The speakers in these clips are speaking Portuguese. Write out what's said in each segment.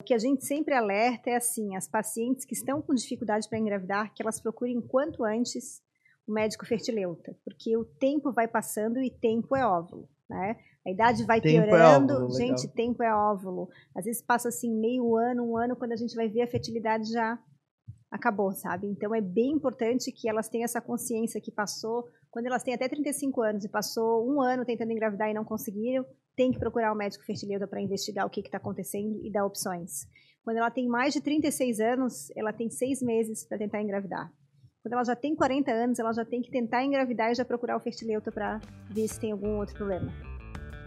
O que a gente sempre alerta é assim, as pacientes que estão com dificuldade para engravidar, que elas procurem quanto antes o médico fertileuta, porque o tempo vai passando e tempo é óvulo, né? A idade vai tempo piorando, é óvulo, gente, legal. tempo é óvulo. Às vezes passa assim meio ano, um ano, quando a gente vai ver a fertilidade já acabou, sabe? Então é bem importante que elas tenham essa consciência que passou, quando elas têm até 35 anos e passou um ano tentando engravidar e não conseguiram, tem que procurar o um médico fertileuta para investigar o que está acontecendo e dar opções. Quando ela tem mais de 36 anos, ela tem seis meses para tentar engravidar. Quando ela já tem 40 anos, ela já tem que tentar engravidar e já procurar o fertileuta para ver se tem algum outro problema.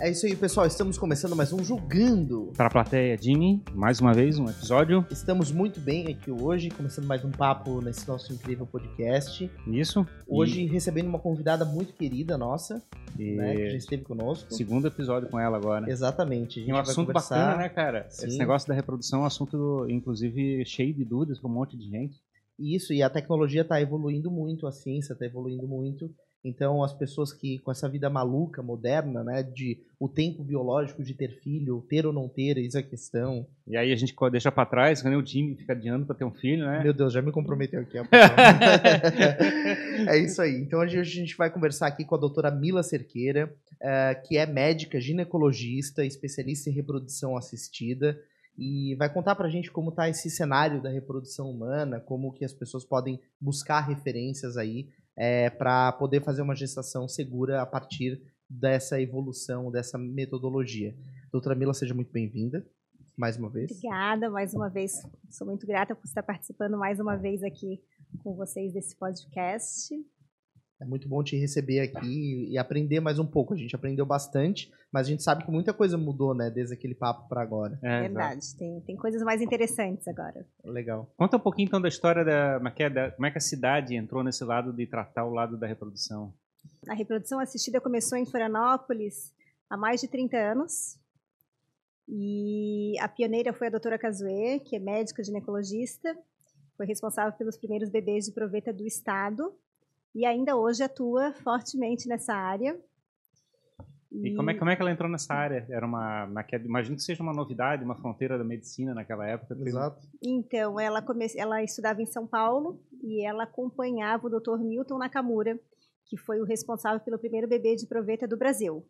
É isso aí, pessoal. Estamos começando mais um Julgando. Para a plateia, Jimmy, mais uma vez um episódio. Estamos muito bem aqui hoje, começando mais um papo nesse nosso incrível podcast. Isso. Hoje e... recebendo uma convidada muito querida nossa, e... né, que já esteve conosco. Segundo episódio com ela agora. Exatamente. A gente um assunto conversar... bacana, né, cara? Sim. Esse negócio da reprodução é um assunto, inclusive, cheio de dúvidas para um monte de gente. Isso, e a tecnologia está evoluindo muito, a ciência está evoluindo muito. Então, as pessoas que, com essa vida maluca, moderna, né, de o tempo biológico de ter filho, ter ou não ter, isso é a questão. E aí a gente deixa para trás, quando o Jimmy fica adiando para ter um filho, né? Meu Deus, já me comprometeu aqui. é isso aí. Então, hoje a gente vai conversar aqui com a doutora Mila Cerqueira, uh, que é médica, ginecologista, especialista em reprodução assistida, e vai contar para a gente como está esse cenário da reprodução humana, como que as pessoas podem buscar referências aí é, para poder fazer uma gestação segura a partir dessa evolução, dessa metodologia. Doutora Mila, seja muito bem-vinda mais uma vez. Obrigada mais uma vez. Sou muito grata por estar participando mais uma vez aqui com vocês desse podcast. É muito bom te receber aqui e aprender mais um pouco. A gente aprendeu bastante, mas a gente sabe que muita coisa mudou, né, desde aquele papo para agora. É, Verdade, tem, tem coisas mais interessantes agora. Legal. Conta um pouquinho então da história da como é, que, é, da, como é que a cidade entrou nesse lado de tratar o lado da reprodução. A reprodução assistida começou em Florianópolis há mais de 30 anos. E a pioneira foi a doutora Casuê, que é médica ginecologista, foi responsável pelos primeiros bebês de proveta do estado e ainda hoje atua fortemente nessa área. E, e como, é, como é que ela entrou nessa área? Era uma, uma imagino que seja uma novidade, uma fronteira da medicina naquela época. Exato. Então, ela, come, ela estudava em São Paulo e ela acompanhava o Dr. Milton Nakamura, que foi o responsável pelo primeiro bebê de proveta do Brasil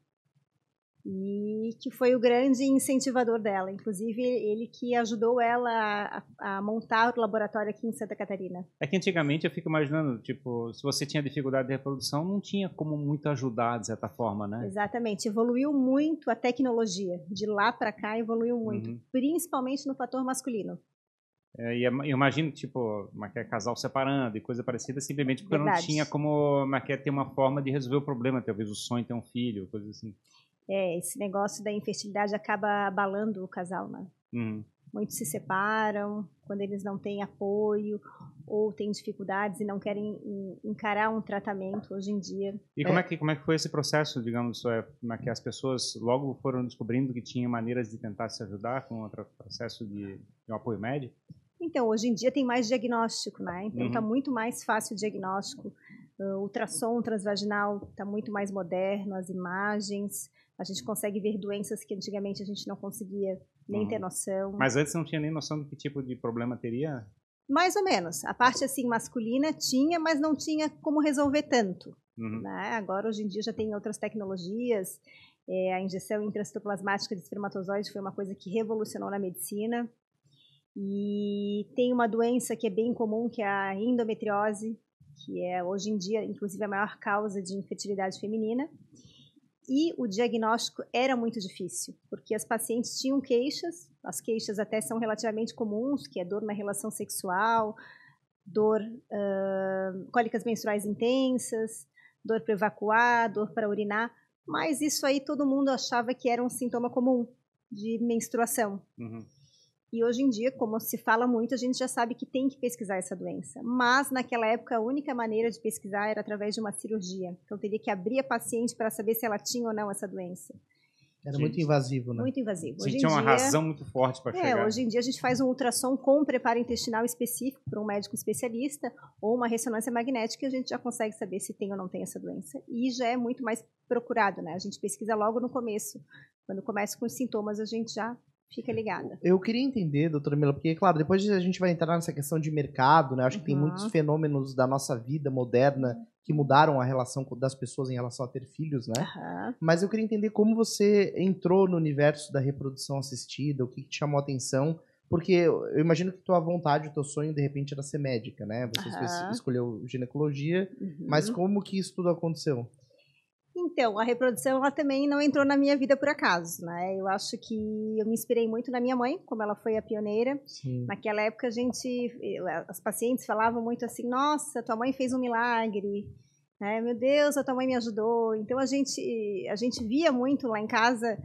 e que foi o grande incentivador dela. Inclusive, ele que ajudou ela a, a, montar o laboratório aqui em Santa Catarina. É que antigamente eu fico imaginando, tipo, se você tinha dificuldade de reprodução, não tinha como muito ajudar, de certa forma, né? Exatamente. Evoluiu muito a tecnologia. De lá para cá, evoluiu muito. Uhum. Principalmente no fator masculino. É, e eu imagino, tipo, é, casal separando e coisa parecida, simplesmente porque Verdade. não tinha como é, ter uma forma de resolver o problema, talvez o sonho ter um filho, coisa assim é, esse negócio da infertilidade acaba abalando o casal, né? Uhum. Muitos se separam quando eles não têm apoio ou têm dificuldades e não querem encarar um tratamento hoje em dia. E como é, é que como é que foi esse processo, digamos, é, que as pessoas logo foram descobrindo que tinha maneiras de tentar se ajudar com o processo de, de um apoio médico? Então, hoje em dia tem mais diagnóstico, né? Então está uhum. muito mais fácil o diagnóstico. O ultrassom transvaginal está muito mais moderno, as imagens. A gente consegue ver doenças que antigamente a gente não conseguia nem uhum. ter noção. Mas antes não tinha nem noção do que tipo de problema teria? Mais ou menos. A parte assim masculina tinha, mas não tinha como resolver tanto. Uhum. Né? Agora, hoje em dia, já tem outras tecnologias. É, a injeção intracitoplasmática de espermatozoide foi uma coisa que revolucionou na medicina. E tem uma doença que é bem comum, que é a endometriose, que é hoje em dia, inclusive, a maior causa de infertilidade feminina. E o diagnóstico era muito difícil, porque as pacientes tinham queixas, as queixas até são relativamente comuns, que é dor na relação sexual, dor, uh, cólicas menstruais intensas, dor para evacuar, dor para urinar, mas isso aí todo mundo achava que era um sintoma comum de menstruação. Uhum. E hoje em dia, como se fala muito, a gente já sabe que tem que pesquisar essa doença. Mas naquela época a única maneira de pesquisar era através de uma cirurgia. Então teria que abrir a paciente para saber se ela tinha ou não essa doença. Era muito invasivo, né? Muito invasivo. Hoje tinha uma dia, razão muito forte para é, chegar. Hoje em dia a gente faz um ultrassom com um preparo intestinal específico para um médico especialista ou uma ressonância magnética e a gente já consegue saber se tem ou não tem essa doença. E já é muito mais procurado, né? A gente pesquisa logo no começo. Quando começa com os sintomas, a gente já fica ligada. Eu queria entender, doutora Mila, porque, claro, depois a gente vai entrar nessa questão de mercado, né? Acho que tem uhum. muitos fenômenos da nossa vida moderna que mudaram a relação das pessoas em relação a ter filhos, né? Uhum. Mas eu queria entender como você entrou no universo da reprodução assistida, o que, que te chamou a atenção, porque eu imagino que tua vontade, o teu sonho, de repente, era ser médica, né? Você uhum. escolheu ginecologia, uhum. mas como que isso tudo aconteceu? Então, a reprodução ela também não entrou na minha vida por acaso, né? Eu acho que eu me inspirei muito na minha mãe, como ela foi a pioneira. Sim. Naquela época a gente, as pacientes falavam muito assim: "Nossa, tua mãe fez um milagre". Né? Meu Deus, a tua mãe me ajudou. Então a gente a gente via muito lá em casa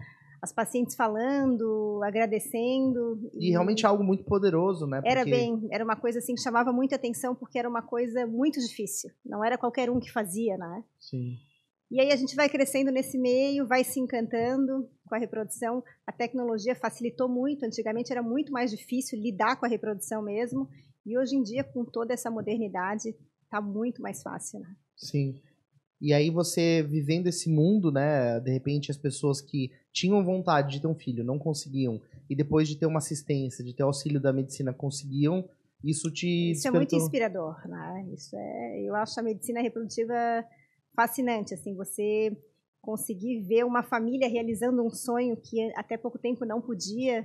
as pacientes falando, agradecendo. E, e realmente algo muito poderoso, né? Porque... Era bem, era uma coisa assim que chamava muita atenção porque era uma coisa muito difícil. Não era qualquer um que fazia, né? Sim. E aí a gente vai crescendo nesse meio, vai se encantando com a reprodução. A tecnologia facilitou muito. Antigamente era muito mais difícil lidar com a reprodução mesmo. E hoje em dia, com toda essa modernidade, está muito mais fácil, né? Sim. E aí você vivendo esse mundo, né? De repente as pessoas que tinham vontade de ter um filho não conseguiam e depois de ter uma assistência, de ter auxílio da medicina conseguiam, isso te Isso despertou... é muito inspirador, né? Isso é, eu acho a medicina reprodutiva fascinante, assim, você conseguir ver uma família realizando um sonho que até pouco tempo não podia,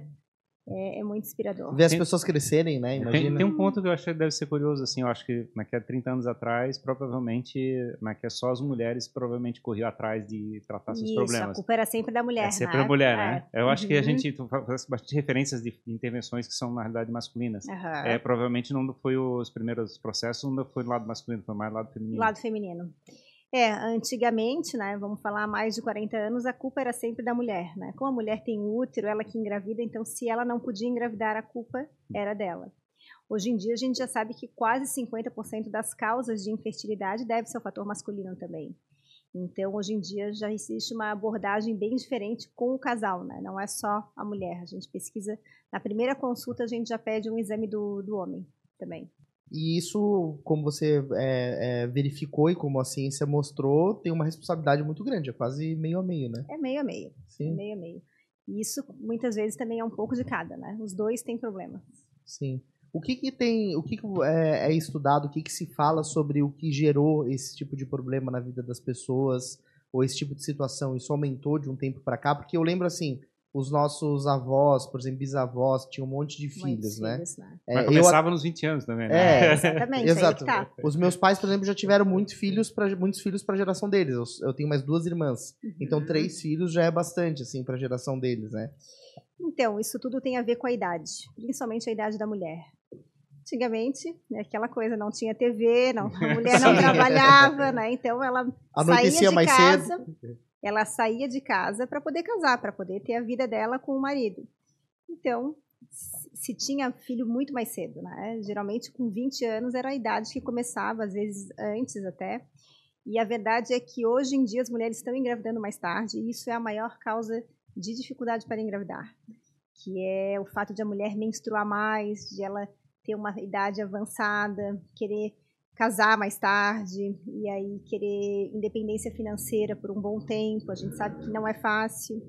é, é, muito inspirador. Ver as pessoas crescerem, né? Imagina. Tem, tem, um ponto que eu acho que deve ser curioso, assim, eu acho que naquela 30 anos atrás, provavelmente, naquela só as mulheres provavelmente corriam atrás de tratar seus Isso, problemas. a culpa era sempre da mulher, é sempre né? a mulher, né? É. Eu acho que a uhum. gente faz bastante referências de intervenções que são, na realidade, masculinas. Uhum. É, provavelmente não foi os primeiros processos, não foi do lado masculino, foi mais do lado feminino. Lado feminino. É, antigamente, né, vamos falar há mais de 40 anos, a culpa era sempre da mulher, né? Como a mulher tem útero, ela que engravida, então se ela não podia engravidar, a culpa era dela. Hoje em dia a gente já sabe que quase 50% das causas de infertilidade deve ser o fator masculino também. Então, hoje em dia já existe uma abordagem bem diferente com o casal, né? Não é só a mulher. A gente pesquisa, na primeira consulta a gente já pede um exame do, do homem também. E isso, como você é, é, verificou e como a ciência mostrou, tem uma responsabilidade muito grande, é quase meio a meio, né? É meio a meio. Sim. É meio a meio. E isso muitas vezes também é um pouco de cada, né? Os dois têm problema. Sim. O que, que tem, o que, que é, é, estudado, o que, que se fala sobre o que gerou esse tipo de problema na vida das pessoas, ou esse tipo de situação? Isso aumentou de um tempo para cá? Porque eu lembro assim, os nossos avós, por exemplo, bisavós, tinham um monte de filhos, né? Filhos, né? É, Mas começava eu... nos 20 anos também, né? É, exatamente. Exato. Tá. Os meus pais, por exemplo, já tiveram muitos filhos para muitos filhos para a geração deles. Eu, eu, tenho mais duas irmãs. Uhum. Então, três filhos já é bastante, assim, para a geração deles, né? Então, isso tudo tem a ver com a idade, principalmente a idade da mulher. Antigamente, né, aquela coisa, não tinha TV, não, a mulher não trabalhava, né? Então, ela Anoitecia saía de mais casa... Cedo ela saía de casa para poder casar, para poder ter a vida dela com o marido. Então, se tinha filho muito mais cedo, né? Geralmente com 20 anos era a idade que começava, às vezes antes até. E a verdade é que hoje em dia as mulheres estão engravidando mais tarde, e isso é a maior causa de dificuldade para engravidar, que é o fato de a mulher menstruar mais, de ela ter uma idade avançada, querer casar mais tarde e aí querer independência financeira por um bom tempo. A gente sabe que não é fácil.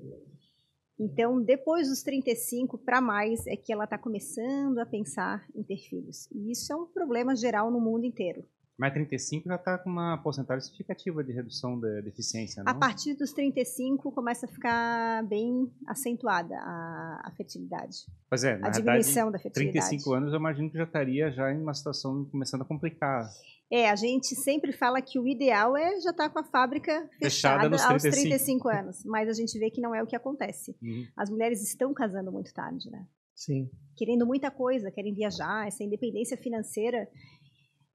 Então, depois dos 35 para mais é que ela está começando a pensar em ter filhos. E isso é um problema geral no mundo inteiro. Mas 35 já está com uma porcentagem significativa de redução da deficiência, não? A partir dos 35 começa a ficar bem acentuada a, a fertilidade. Pois é, a diminuição da fertilidade. 35 anos eu imagino que já estaria já em uma situação começando a complicar. É, a gente sempre fala que o ideal é já estar tá com a fábrica fechada, fechada aos 35. 35 anos, mas a gente vê que não é o que acontece. Uhum. As mulheres estão casando muito tarde, né? Sim. Querendo muita coisa, querem viajar, essa independência financeira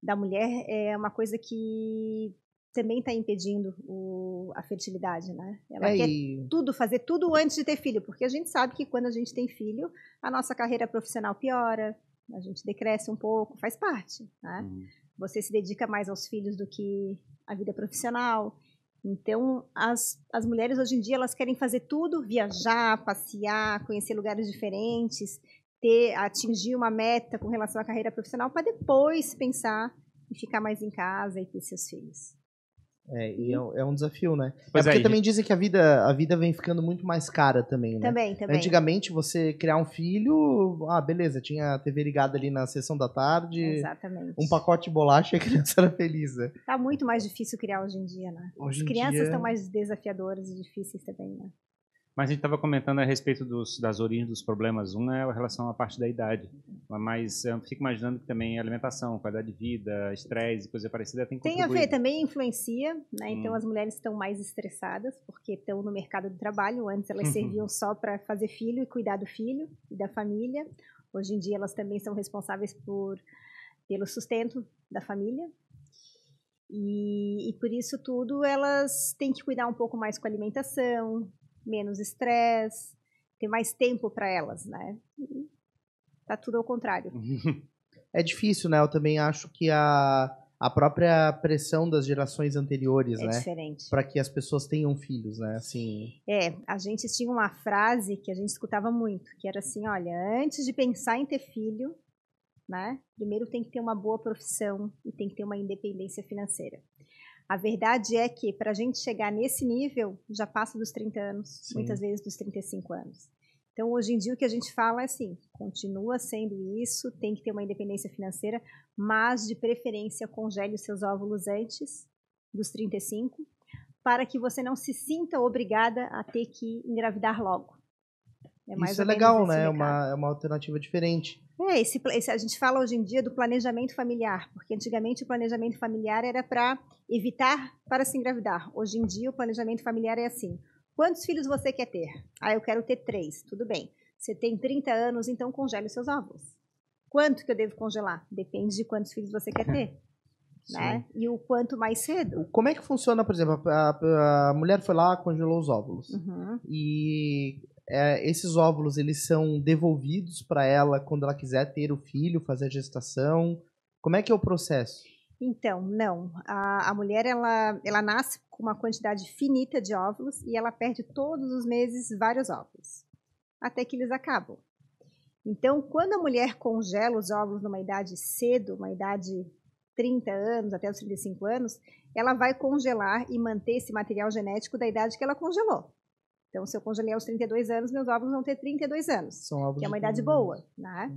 da mulher é uma coisa que também está impedindo o, a fertilidade, né? Ela é, quer e... tudo, fazer tudo antes de ter filho, porque a gente sabe que quando a gente tem filho, a nossa carreira profissional piora, a gente decresce um pouco, faz parte, né? Uhum. Você se dedica mais aos filhos do que à vida profissional. Então, as, as mulheres hoje em dia, elas querem fazer tudo, viajar, passear, conhecer lugares diferentes, ter atingir uma meta com relação à carreira profissional para depois pensar em ficar mais em casa e ter seus filhos. É, e é, é um desafio, né? Pois é porque é, também dizem que a vida, a vida vem ficando muito mais cara também, né? Também, também. Antigamente, você criar um filho, ah, beleza, tinha a TV ligada ali na sessão da tarde. Exatamente. Um pacote de bolacha e a criança era feliz. Né? Tá muito mais difícil criar hoje em dia, né? Hoje As crianças dia... estão mais desafiadoras e difíceis também, né? Mas a gente estava comentando a respeito dos, das origens dos problemas. Um é a relação à parte da idade. Mas eu fico imaginando que também alimentação, qualidade de vida, estresse, coisa parecida tem Tem a ver, também influencia. Né? Então hum. as mulheres estão mais estressadas porque estão no mercado do trabalho. Antes elas serviam só para fazer filho e cuidar do filho e da família. Hoje em dia elas também são responsáveis por pelo sustento da família. E, e, por isso tudo elas têm que cuidar um pouco mais com a alimentação, menos estresse, ter mais tempo para elas, né? E tá tudo ao contrário. É difícil, né? Eu também acho que a, a própria pressão das gerações anteriores, é né? diferente. Para que as pessoas tenham filhos, né? Assim. É, a gente tinha uma frase que a gente escutava muito, que era assim, olha, antes de pensar em ter filho, né? Primeiro tem que ter uma boa profissão e tem que ter uma independência financeira. A verdade é que para a gente chegar nesse nível, já passa dos 30 anos, Sim. muitas vezes dos 35 anos. Então, hoje em dia, o que a gente fala é assim: continua sendo isso, tem que ter uma independência financeira, mas de preferência congele os seus óvulos antes dos 35, para que você não se sinta obrigada a ter que engravidar logo. É Isso é legal, né? É uma, é uma alternativa diferente. É, esse, esse, a gente fala hoje em dia do planejamento familiar, porque antigamente o planejamento familiar era para evitar para se engravidar. Hoje em dia o planejamento familiar é assim: quantos filhos você quer ter? Ah, eu quero ter três. Tudo bem. Você tem 30 anos, então congele os seus óvulos. Quanto que eu devo congelar? Depende de quantos filhos você quer ter. né? E o quanto mais cedo. Como é que funciona, por exemplo, a, a mulher foi lá, congelou os óvulos. Uhum. E é, esses óvulos eles são devolvidos para ela quando ela quiser ter o filho, fazer a gestação? Como é que é o processo? Então, não. A, a mulher ela, ela nasce com uma quantidade finita de óvulos e ela perde todos os meses vários óvulos, até que eles acabam. Então, quando a mulher congela os óvulos numa idade cedo, uma idade 30 anos, até os 35 anos, ela vai congelar e manter esse material genético da idade que ela congelou. Então, se eu congelei aos 32 anos, meus óvulos vão ter 32 anos, São que é uma idade boa, né?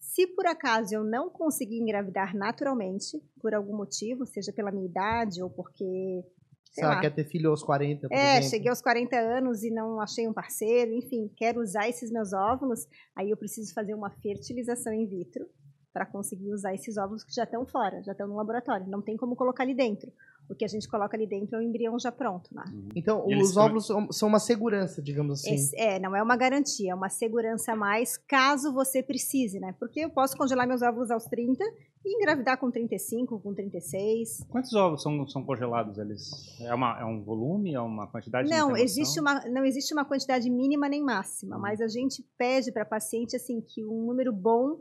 Se por acaso eu não conseguir engravidar naturalmente, por algum motivo, seja pela minha idade ou porque. Sei lá, quer ter filho aos 40, por É, exemplo. cheguei aos 40 anos e não achei um parceiro, enfim, quero usar esses meus óvulos, aí eu preciso fazer uma fertilização in vitro para conseguir usar esses óvulos que já estão fora, já estão no laboratório. Não tem como colocar ali dentro. O que a gente coloca ali dentro é o embrião já pronto. Né? Uhum. Então, os óvulos são uma segurança, digamos assim. Esse, é, não é uma garantia, é uma segurança a mais caso você precise, né? Porque eu posso congelar meus óvulos aos 30 e engravidar com 35, com 36. Quantos ovos são, são congelados? Eles é, uma, é um volume, é uma quantidade? Não, existe uma, não existe uma quantidade mínima nem máxima, uhum. mas a gente pede para paciente assim que um número bom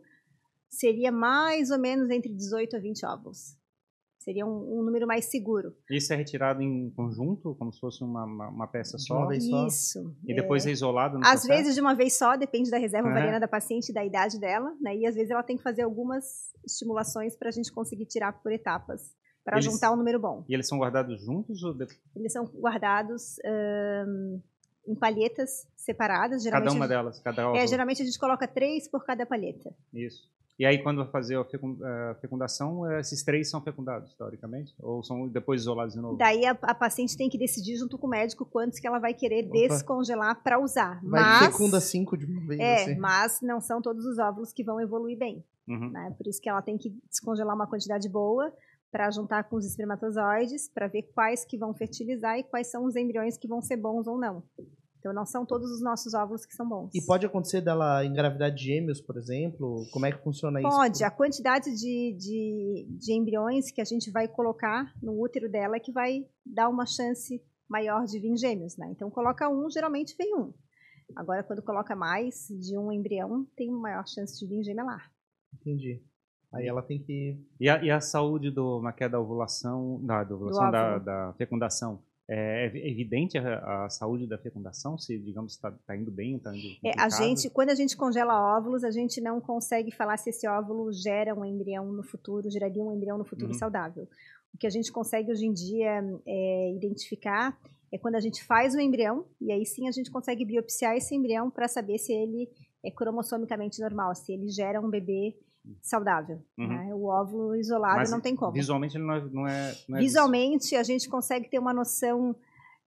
seria mais ou menos entre 18 a 20 óvulos. Seria um, um, número mais seguro. Isso é retirado em conjunto, como se fosse uma, uma, uma peça só? De uma vez só? Isso. E depois é, é isolado no Às processo? vezes de uma vez só, depende da reserva ovariana da paciente e da idade dela, né? E às vezes ela tem que fazer algumas estimulações para a gente conseguir tirar por etapas, para juntar um número bom. E eles são guardados juntos? Ou de... Eles são guardados... em palhetas separadas, geralmente. Cada uma delas, cada É, geralmente a gente coloca três por cada palheta. Isso. E aí, quando vai fazer a fecundação, esses três são fecundados, teoricamente? Ou são depois isolados de novo? Daí a, a paciente tem que decidir junto com o médico quantos que ela vai querer Opa. descongelar para usar. Vai mas, fecunda cinco de uma vez. É, assim. mas não são todos os óvulos que vão evoluir bem. Uhum. Né? Por isso que ela tem que descongelar uma quantidade boa para juntar com os espermatozoides, para ver quais que vão fertilizar e quais são os embriões que vão ser bons ou não. Então não são todos os nossos óvulos que são bons. E pode acontecer dela engravidar de gêmeos, por exemplo? Como é que funciona pode. isso? Pode. A quantidade de, de, de embriões que a gente vai colocar no útero dela é que vai dar uma chance maior de vir gêmeos, né? Então coloca um, geralmente vem um. Agora, quando coloca mais de um embrião, tem maior chance de vir gemelar. Entendi. Aí ela tem que. E a, e a saúde do, é da ovulação, da, da ovulação, da, da, fecundação? É, é evidente a, a, saúde da fecundação, se, digamos, está tá indo bem, está indo é, a gente, Quando a gente congela óvulos, a gente não consegue falar se esse óvulo gera um embrião no futuro, geraria um embrião no futuro uhum. saudável. O que a gente consegue hoje em dia é, identificar é quando a gente faz o embrião, e aí sim a gente consegue biopsiar esse embrião para saber se ele é cromossomicamente normal, se ele gera um bebê saudável. Uhum. Né? O óvulo isolado Mas não tem como. Visualmente ele não é. Não é, não é visualmente a gente consegue ter uma noção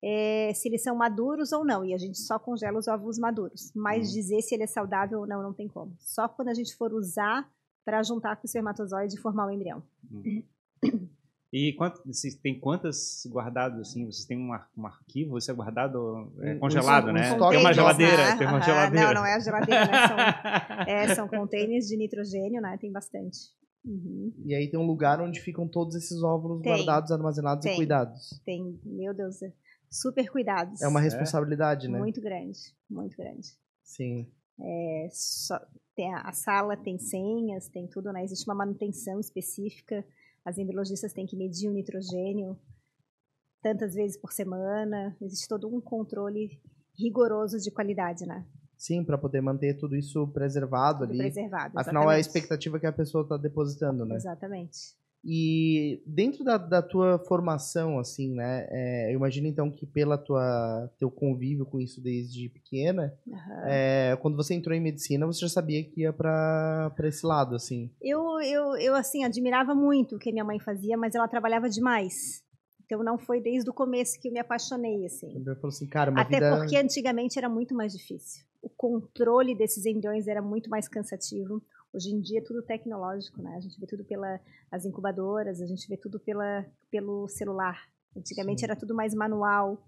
é, se eles são maduros ou não, e a gente só congela os óvulos maduros. Mas uhum. dizer se ele é saudável ou não, não tem como. Só quando a gente for usar para juntar com o espermatozoide e formar o embrião. Uhum. E quanto, têm quantas guardadas assim? Vocês têm um, um arquivo? Você é guardado é, congelado, um, um, né? tem uma geladeira, ah, tem uma geladeira. Não, não é a geladeira, né? São, é, são containers de nitrogênio, né? Tem bastante. Uhum. E aí tem um lugar onde ficam todos esses óvulos tem, guardados, armazenados tem, e cuidados. Tem, meu Deus, é super cuidados. É uma responsabilidade, é. né? Muito grande, muito grande. Sim. É, só, tem a, a, sala tem senhas, tem tudo, né? Existe uma manutenção específica as embriologistas têm que medir o nitrogênio tantas vezes por semana. Existe todo um controle rigoroso de qualidade, né? Sim, para poder manter tudo isso preservado tudo ali. Preservado. Afinal, exatamente. é a expectativa que a pessoa está depositando, né? Exatamente. E dentro da, da tua formação, assim, né? É, eu imagino então que pela tua teu convívio com isso desde pequena, uhum. é, quando você entrou em medicina, você já sabia que ia para esse lado, assim? Eu, eu, eu, assim, admirava muito o que minha mãe fazia, mas ela trabalhava demais. Então não foi desde o começo que eu me apaixonei, assim. Eu falou assim, cara, uma Até vida... porque antigamente era muito mais difícil. O controle desses embriões era muito mais cansativo Hoje em dia é tudo tecnológico, né? A gente vê tudo pelas incubadoras, a gente vê tudo pela, pelo celular. Antigamente Sim. era tudo mais manual.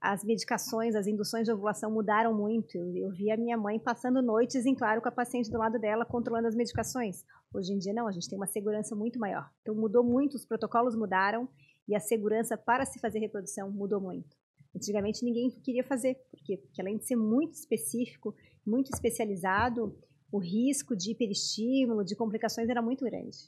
As medicações, as induções de ovulação mudaram muito. Eu, eu vi a minha mãe passando noites em claro com a paciente do lado dela, controlando as medicações. Hoje em dia não, a gente tem uma segurança muito maior. Então mudou muito, os protocolos mudaram e a segurança para se fazer reprodução mudou muito. Antigamente ninguém queria fazer, por quê? Porque além de ser muito específico, muito especializado, o risco de hiperestímulo, de complicações era muito grande.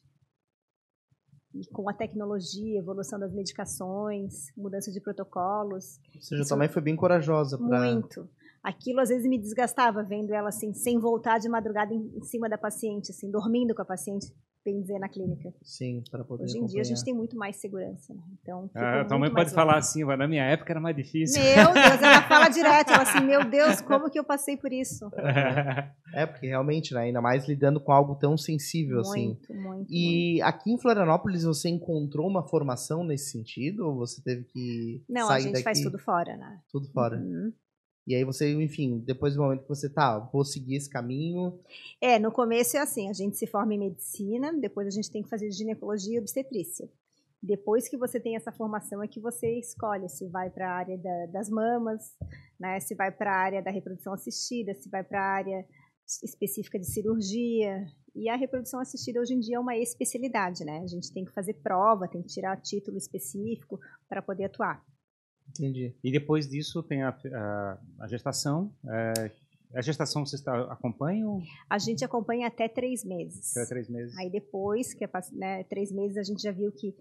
E com a tecnologia, evolução das medicações, mudança de protocolos. Ou seja, isso... também foi bem corajosa para. Muito. Aquilo às vezes me desgastava vendo ela assim, sem voltar de madrugada em, em cima da paciente, assim, dormindo com a paciente bem dizer, na clínica. Sim, para poder Hoje em acompanhar. dia a gente tem muito mais segurança, né? Então, ah, tua mãe pode falar assim, na minha época era mais difícil. Meu Deus, ela fala direto, ela assim, meu Deus, como que eu passei por isso? É, porque realmente, né, ainda mais lidando com algo tão sensível muito, assim. Muito, muito. E muito. aqui em Florianópolis você encontrou uma formação nesse sentido ou você teve que Não, sair a gente daqui? faz tudo fora, né? Tudo fora. Uhum. E aí você, enfim, depois do momento que você tá, vou seguir esse caminho. É, no começo é assim, a gente se forma em medicina, depois a gente tem que fazer ginecologia e obstetrícia. Depois que você tem essa formação é que você escolhe se vai para a área da, das mamas, né, se vai para a área da reprodução assistida, se vai para a área específica de cirurgia. E a reprodução assistida hoje em dia é uma especialidade, né? A gente tem que fazer prova, tem que tirar título específico para poder atuar. Entendi. E depois disso tem a, a, a gestação. É, a gestação vocês acompanham? A gente acompanha até três meses. Até três meses. Aí depois, que é né, três meses, a gente já viu que,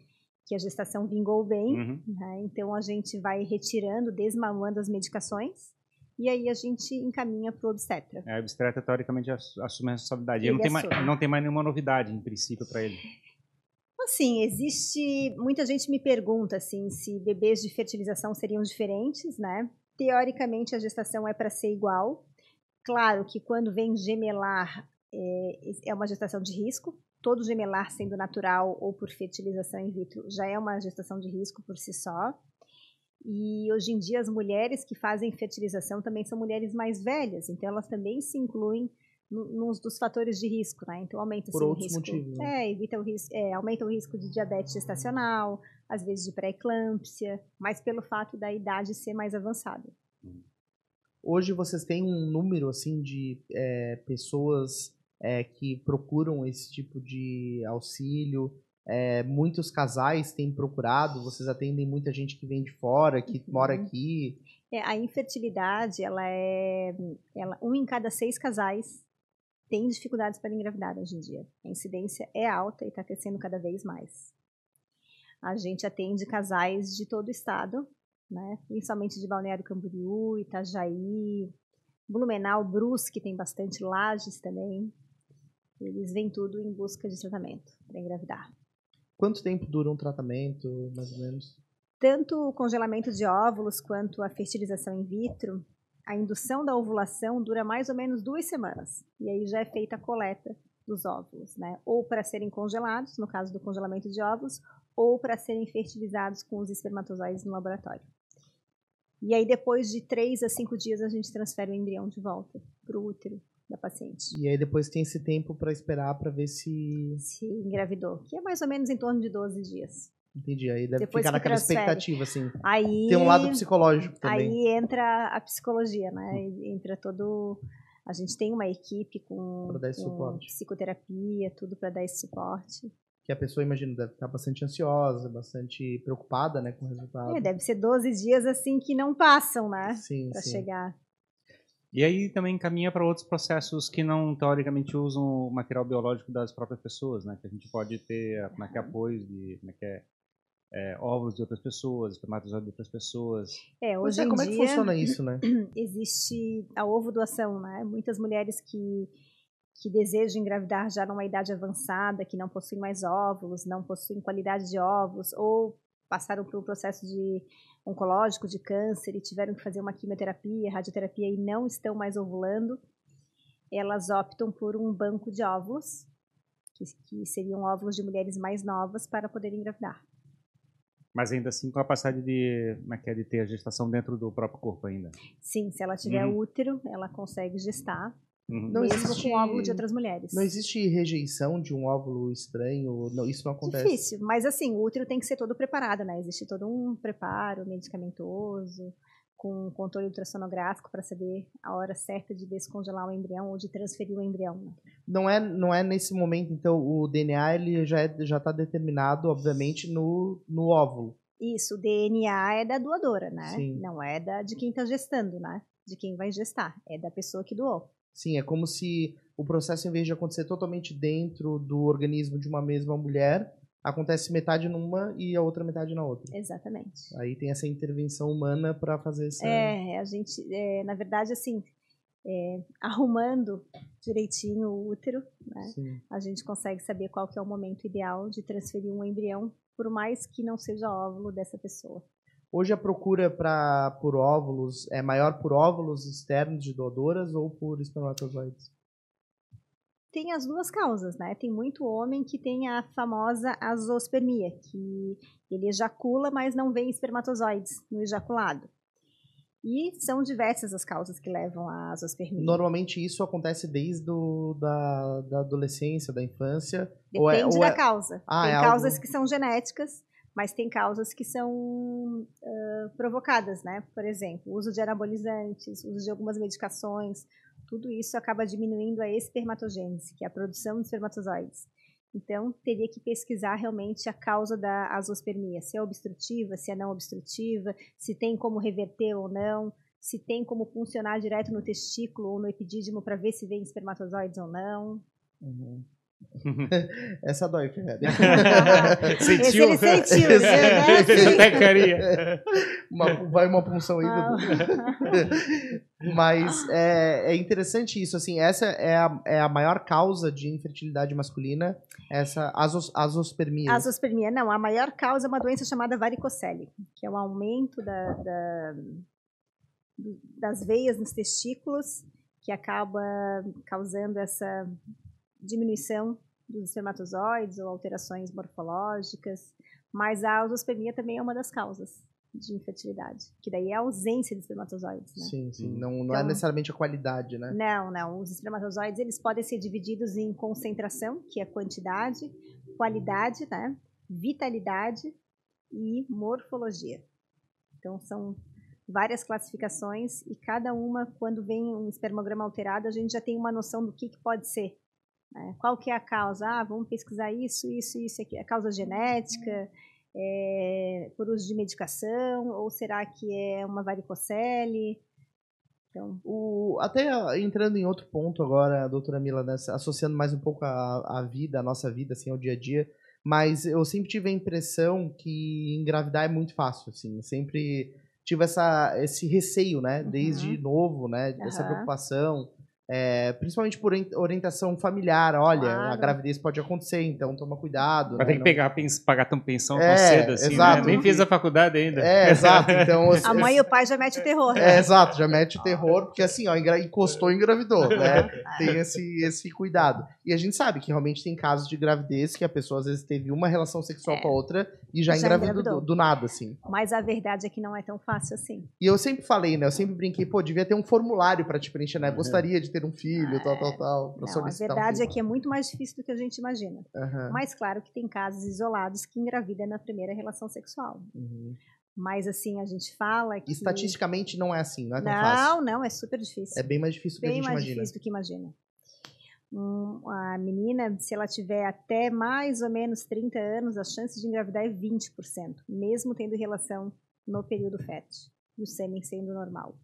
que a gestação vingou bem. Uhum. Né, então a gente vai retirando, desmamando as medicações. E aí a gente encaminha para o obstetra. É, o obstetra teoricamente assume a responsabilidade. Ele não tem, mais, não tem mais nenhuma novidade, em princípio, para ele. Assim, existe. Muita gente me pergunta assim, se bebês de fertilização seriam diferentes, né? Teoricamente, a gestação é para ser igual. Claro que quando vem gemelar, é, é uma gestação de risco. Todo gemelar, sendo natural ou por fertilização in vitro, já é uma gestação de risco por si só. E hoje em dia, as mulheres que fazem fertilização também são mulheres mais velhas, então elas também se incluem nos dos fatores de risco, né? Então aumenta Por o risco, motivos, né? é, evita o risco, é, aumenta o risco de diabetes gestacional, às vezes de pré-eclâmpsia, mas pelo fato da idade ser mais avançada. Hoje vocês têm um número assim de é, pessoas é, que procuram esse tipo de auxílio. É, muitos casais têm procurado. Vocês atendem muita gente que vem de fora, que uhum. mora aqui. É, a infertilidade, ela é, ela, um em cada seis casais tem dificuldades para engravidar hoje em dia. A incidência é alta e está crescendo cada vez mais. A gente atende casais de todo o estado, né? principalmente de Balneário Camboriú, Itajaí, Blumenau, Brusque tem bastante, Lages também. Eles vêm tudo em busca de tratamento para engravidar. Quanto tempo dura um tratamento, mais ou menos? Tanto o congelamento de óvulos quanto a fertilização in vitro, a indução da ovulação dura mais ou menos duas semanas. E aí já é feita a coleta dos óvulos, né? Ou para serem congelados, no caso do congelamento de óvulos, ou para serem fertilizados com os espermatozoides no laboratório. E aí, depois de três a cinco dias, a gente transfere o embrião de volta para o útero da paciente. E aí depois tem esse tempo para esperar para ver se se engravidou, que é mais ou menos em torno de 12 dias. Entendi. Aí deve depois ficar naquela transfere. expectativa, assim. Aí, tem um lado psicológico também. Aí entra a psicologia, né? Entra todo. A gente tem uma equipe com, com psicoterapia, tudo para dar esse suporte que a pessoa, imagina, deve estar bastante ansiosa, bastante preocupada, né, com o resultado. É, deve ser 12 dias, assim, que não passam, né, sim, pra sim. chegar. E aí também caminha para outros processos que não, teoricamente, usam o material biológico das próprias pessoas, né, que a gente pode ter, como é que é apoio de, como é que é, é, ovos de outras pessoas, espermatozoides de outras pessoas. É, hoje é, como dia, é que funciona isso, né? Existe a ovo doação, né? Muitas mulheres que que desejam engravidar já numa idade avançada, que não possuem mais óvulos, não possuem qualidade de óvulos, ou passaram por um processo de oncológico, de câncer, e tiveram que fazer uma quimioterapia, radioterapia e não estão mais ovulando, elas optam por um banco de óvulos, que, que seriam óvulos de mulheres mais novas, para poder engravidar. Mas ainda assim com a capacidade de, é, é de ter a gestação dentro do próprio corpo ainda? Sim, se ela tiver uhum. útero, ela consegue gestar Uhum. Não mesmo existe, com óvulo de outras mulheres. Não existe rejeição de um óvulo estranho? Não, isso não acontece? Difícil, mas assim, o útero tem que ser todo preparado, né? Existe todo um preparo medicamentoso, com controle ultrassonográfico para saber a hora certa de descongelar o embrião ou de transferir o embrião. Né? Não é, não é nesse momento, então, o DNA ele já é, já está determinado, obviamente, no, no óvulo. Isso, o DNA é da doadora, né? Sim. Não é da, de quem está gestando, né? De quem vai gestar, é da pessoa que doou. Sim, é como se o processo, em vez de acontecer totalmente dentro do organismo de uma mesma mulher, acontece metade numa e a outra metade na outra. Exatamente. Aí tem essa intervenção humana para fazer essa. É, a gente, é, na verdade, assim, é, arrumando direitinho o útero, né, a gente consegue saber qual que é o momento ideal de transferir um embrião, por mais que não seja óvulo dessa pessoa. Hoje a procura pra, por óvulos é maior por óvulos externos de doadoras ou por espermatozoides? Tem as duas causas, né? Tem muito homem que tem a famosa azospermia, que ele ejacula, mas não vem espermatozoides no ejaculado. E são diversas as causas que levam à azospermia. Normalmente isso acontece desde do, da, da adolescência, da infância? Depende ou é, ou da é... causa. Ah, Tem é causas algo... que são genéticas mas tem causas que são uh, provocadas, né? Por exemplo, uso de anabolizantes, uso de algumas medicações, tudo isso acaba diminuindo a espermatogênese, que é a produção de espermatozoides. Então, teria que pesquisar realmente a causa da azospermia, se é obstrutiva, se é não obstrutiva, se tem como reverter ou não, se tem como funcionar direto no testículo ou no epidídimo para ver se vem espermatozoides ou não. Uhum. Essa dói, Fred. sentiu? Esse ele sentiu, né? Fez até carinha. Uma, vai uma punção aí. Ah. Mas é, é, interessante isso, assim, essa é a, é a maior causa de infertilidade masculina, essa azos, azospermia. Azospermia, não, a maior causa é uma doença chamada varicocele, que é um aumento da, da, das veias nos testículos, que acaba causando essa diminuição dos espermatozoides ou alterações morfológicas, mas a ausospermia também é uma das causas de infertilidade, que daí é a ausência de espermatozoides, né? Sim, sim, não, não é então, é necessariamente a qualidade, né? Não, não, os espermatozoides, eles podem ser divididos em concentração, que é quantidade, qualidade, né? Vitalidade e morfologia. Então, são várias classificações e cada uma, quando vem um espermograma alterado, a gente já tem uma noção do que, que pode ser? Qual que é a causa? Ah, vamos pesquisar isso, isso, isso aqui. A causa genética, é, por uso de medicação, ou será que é uma varicocele? Então, o, até entrando em outro ponto agora, doutora Mila, né, associando mais um pouco a, a vida, a nossa vida, assim, ao dia a dia, mas eu sempre tive a impressão que engravidar é muito fácil, assim, sempre tive essa, esse receio, né, desde uhum. novo, né, uhum. essa preocupação, é, principalmente por orientação familiar. Olha, Claro. a gravidez pode acontecer, então toma cuidado. Vai né? ter que pegar, pagar tão pensão É, tão cedo assim, exato. né? Nem fiz a faculdade ainda. É, exato. Então, os- A mãe e o pai já metem o terror. É, exato, já mete o terror, porque assim, ó, encostou e engravidou, né? Tem esse, esse cuidado. E a gente sabe que realmente tem casos de gravidez que a pessoa às vezes teve uma relação sexual É. com a outra e já, Já engravidou do, do nada, assim. Mas a verdade é que não é tão fácil assim. E eu sempre falei, né? Eu sempre brinquei, pô, devia ter um formulário pra te preencher, né? Gostaria de ter um filho, tal, tal, tal. Pra Não, a solicitar um verdade é que é muito mais difícil do que a gente imagina. Aham, Mas claro que tem casos isolados que engravidam na primeira relação sexual. uhum. Mas assim, a gente fala que. Estatisticamente não é assim, não é tão fácil. Não, não, é super difícil. É bem mais difícil do que a bem gente mais imagina. difícil do que imagina. Hum, a menina, se ela tiver até mais ou menos 30 anos, a chance de engravidar é 20%, mesmo tendo relação no período fértil e o sêmen sendo normal.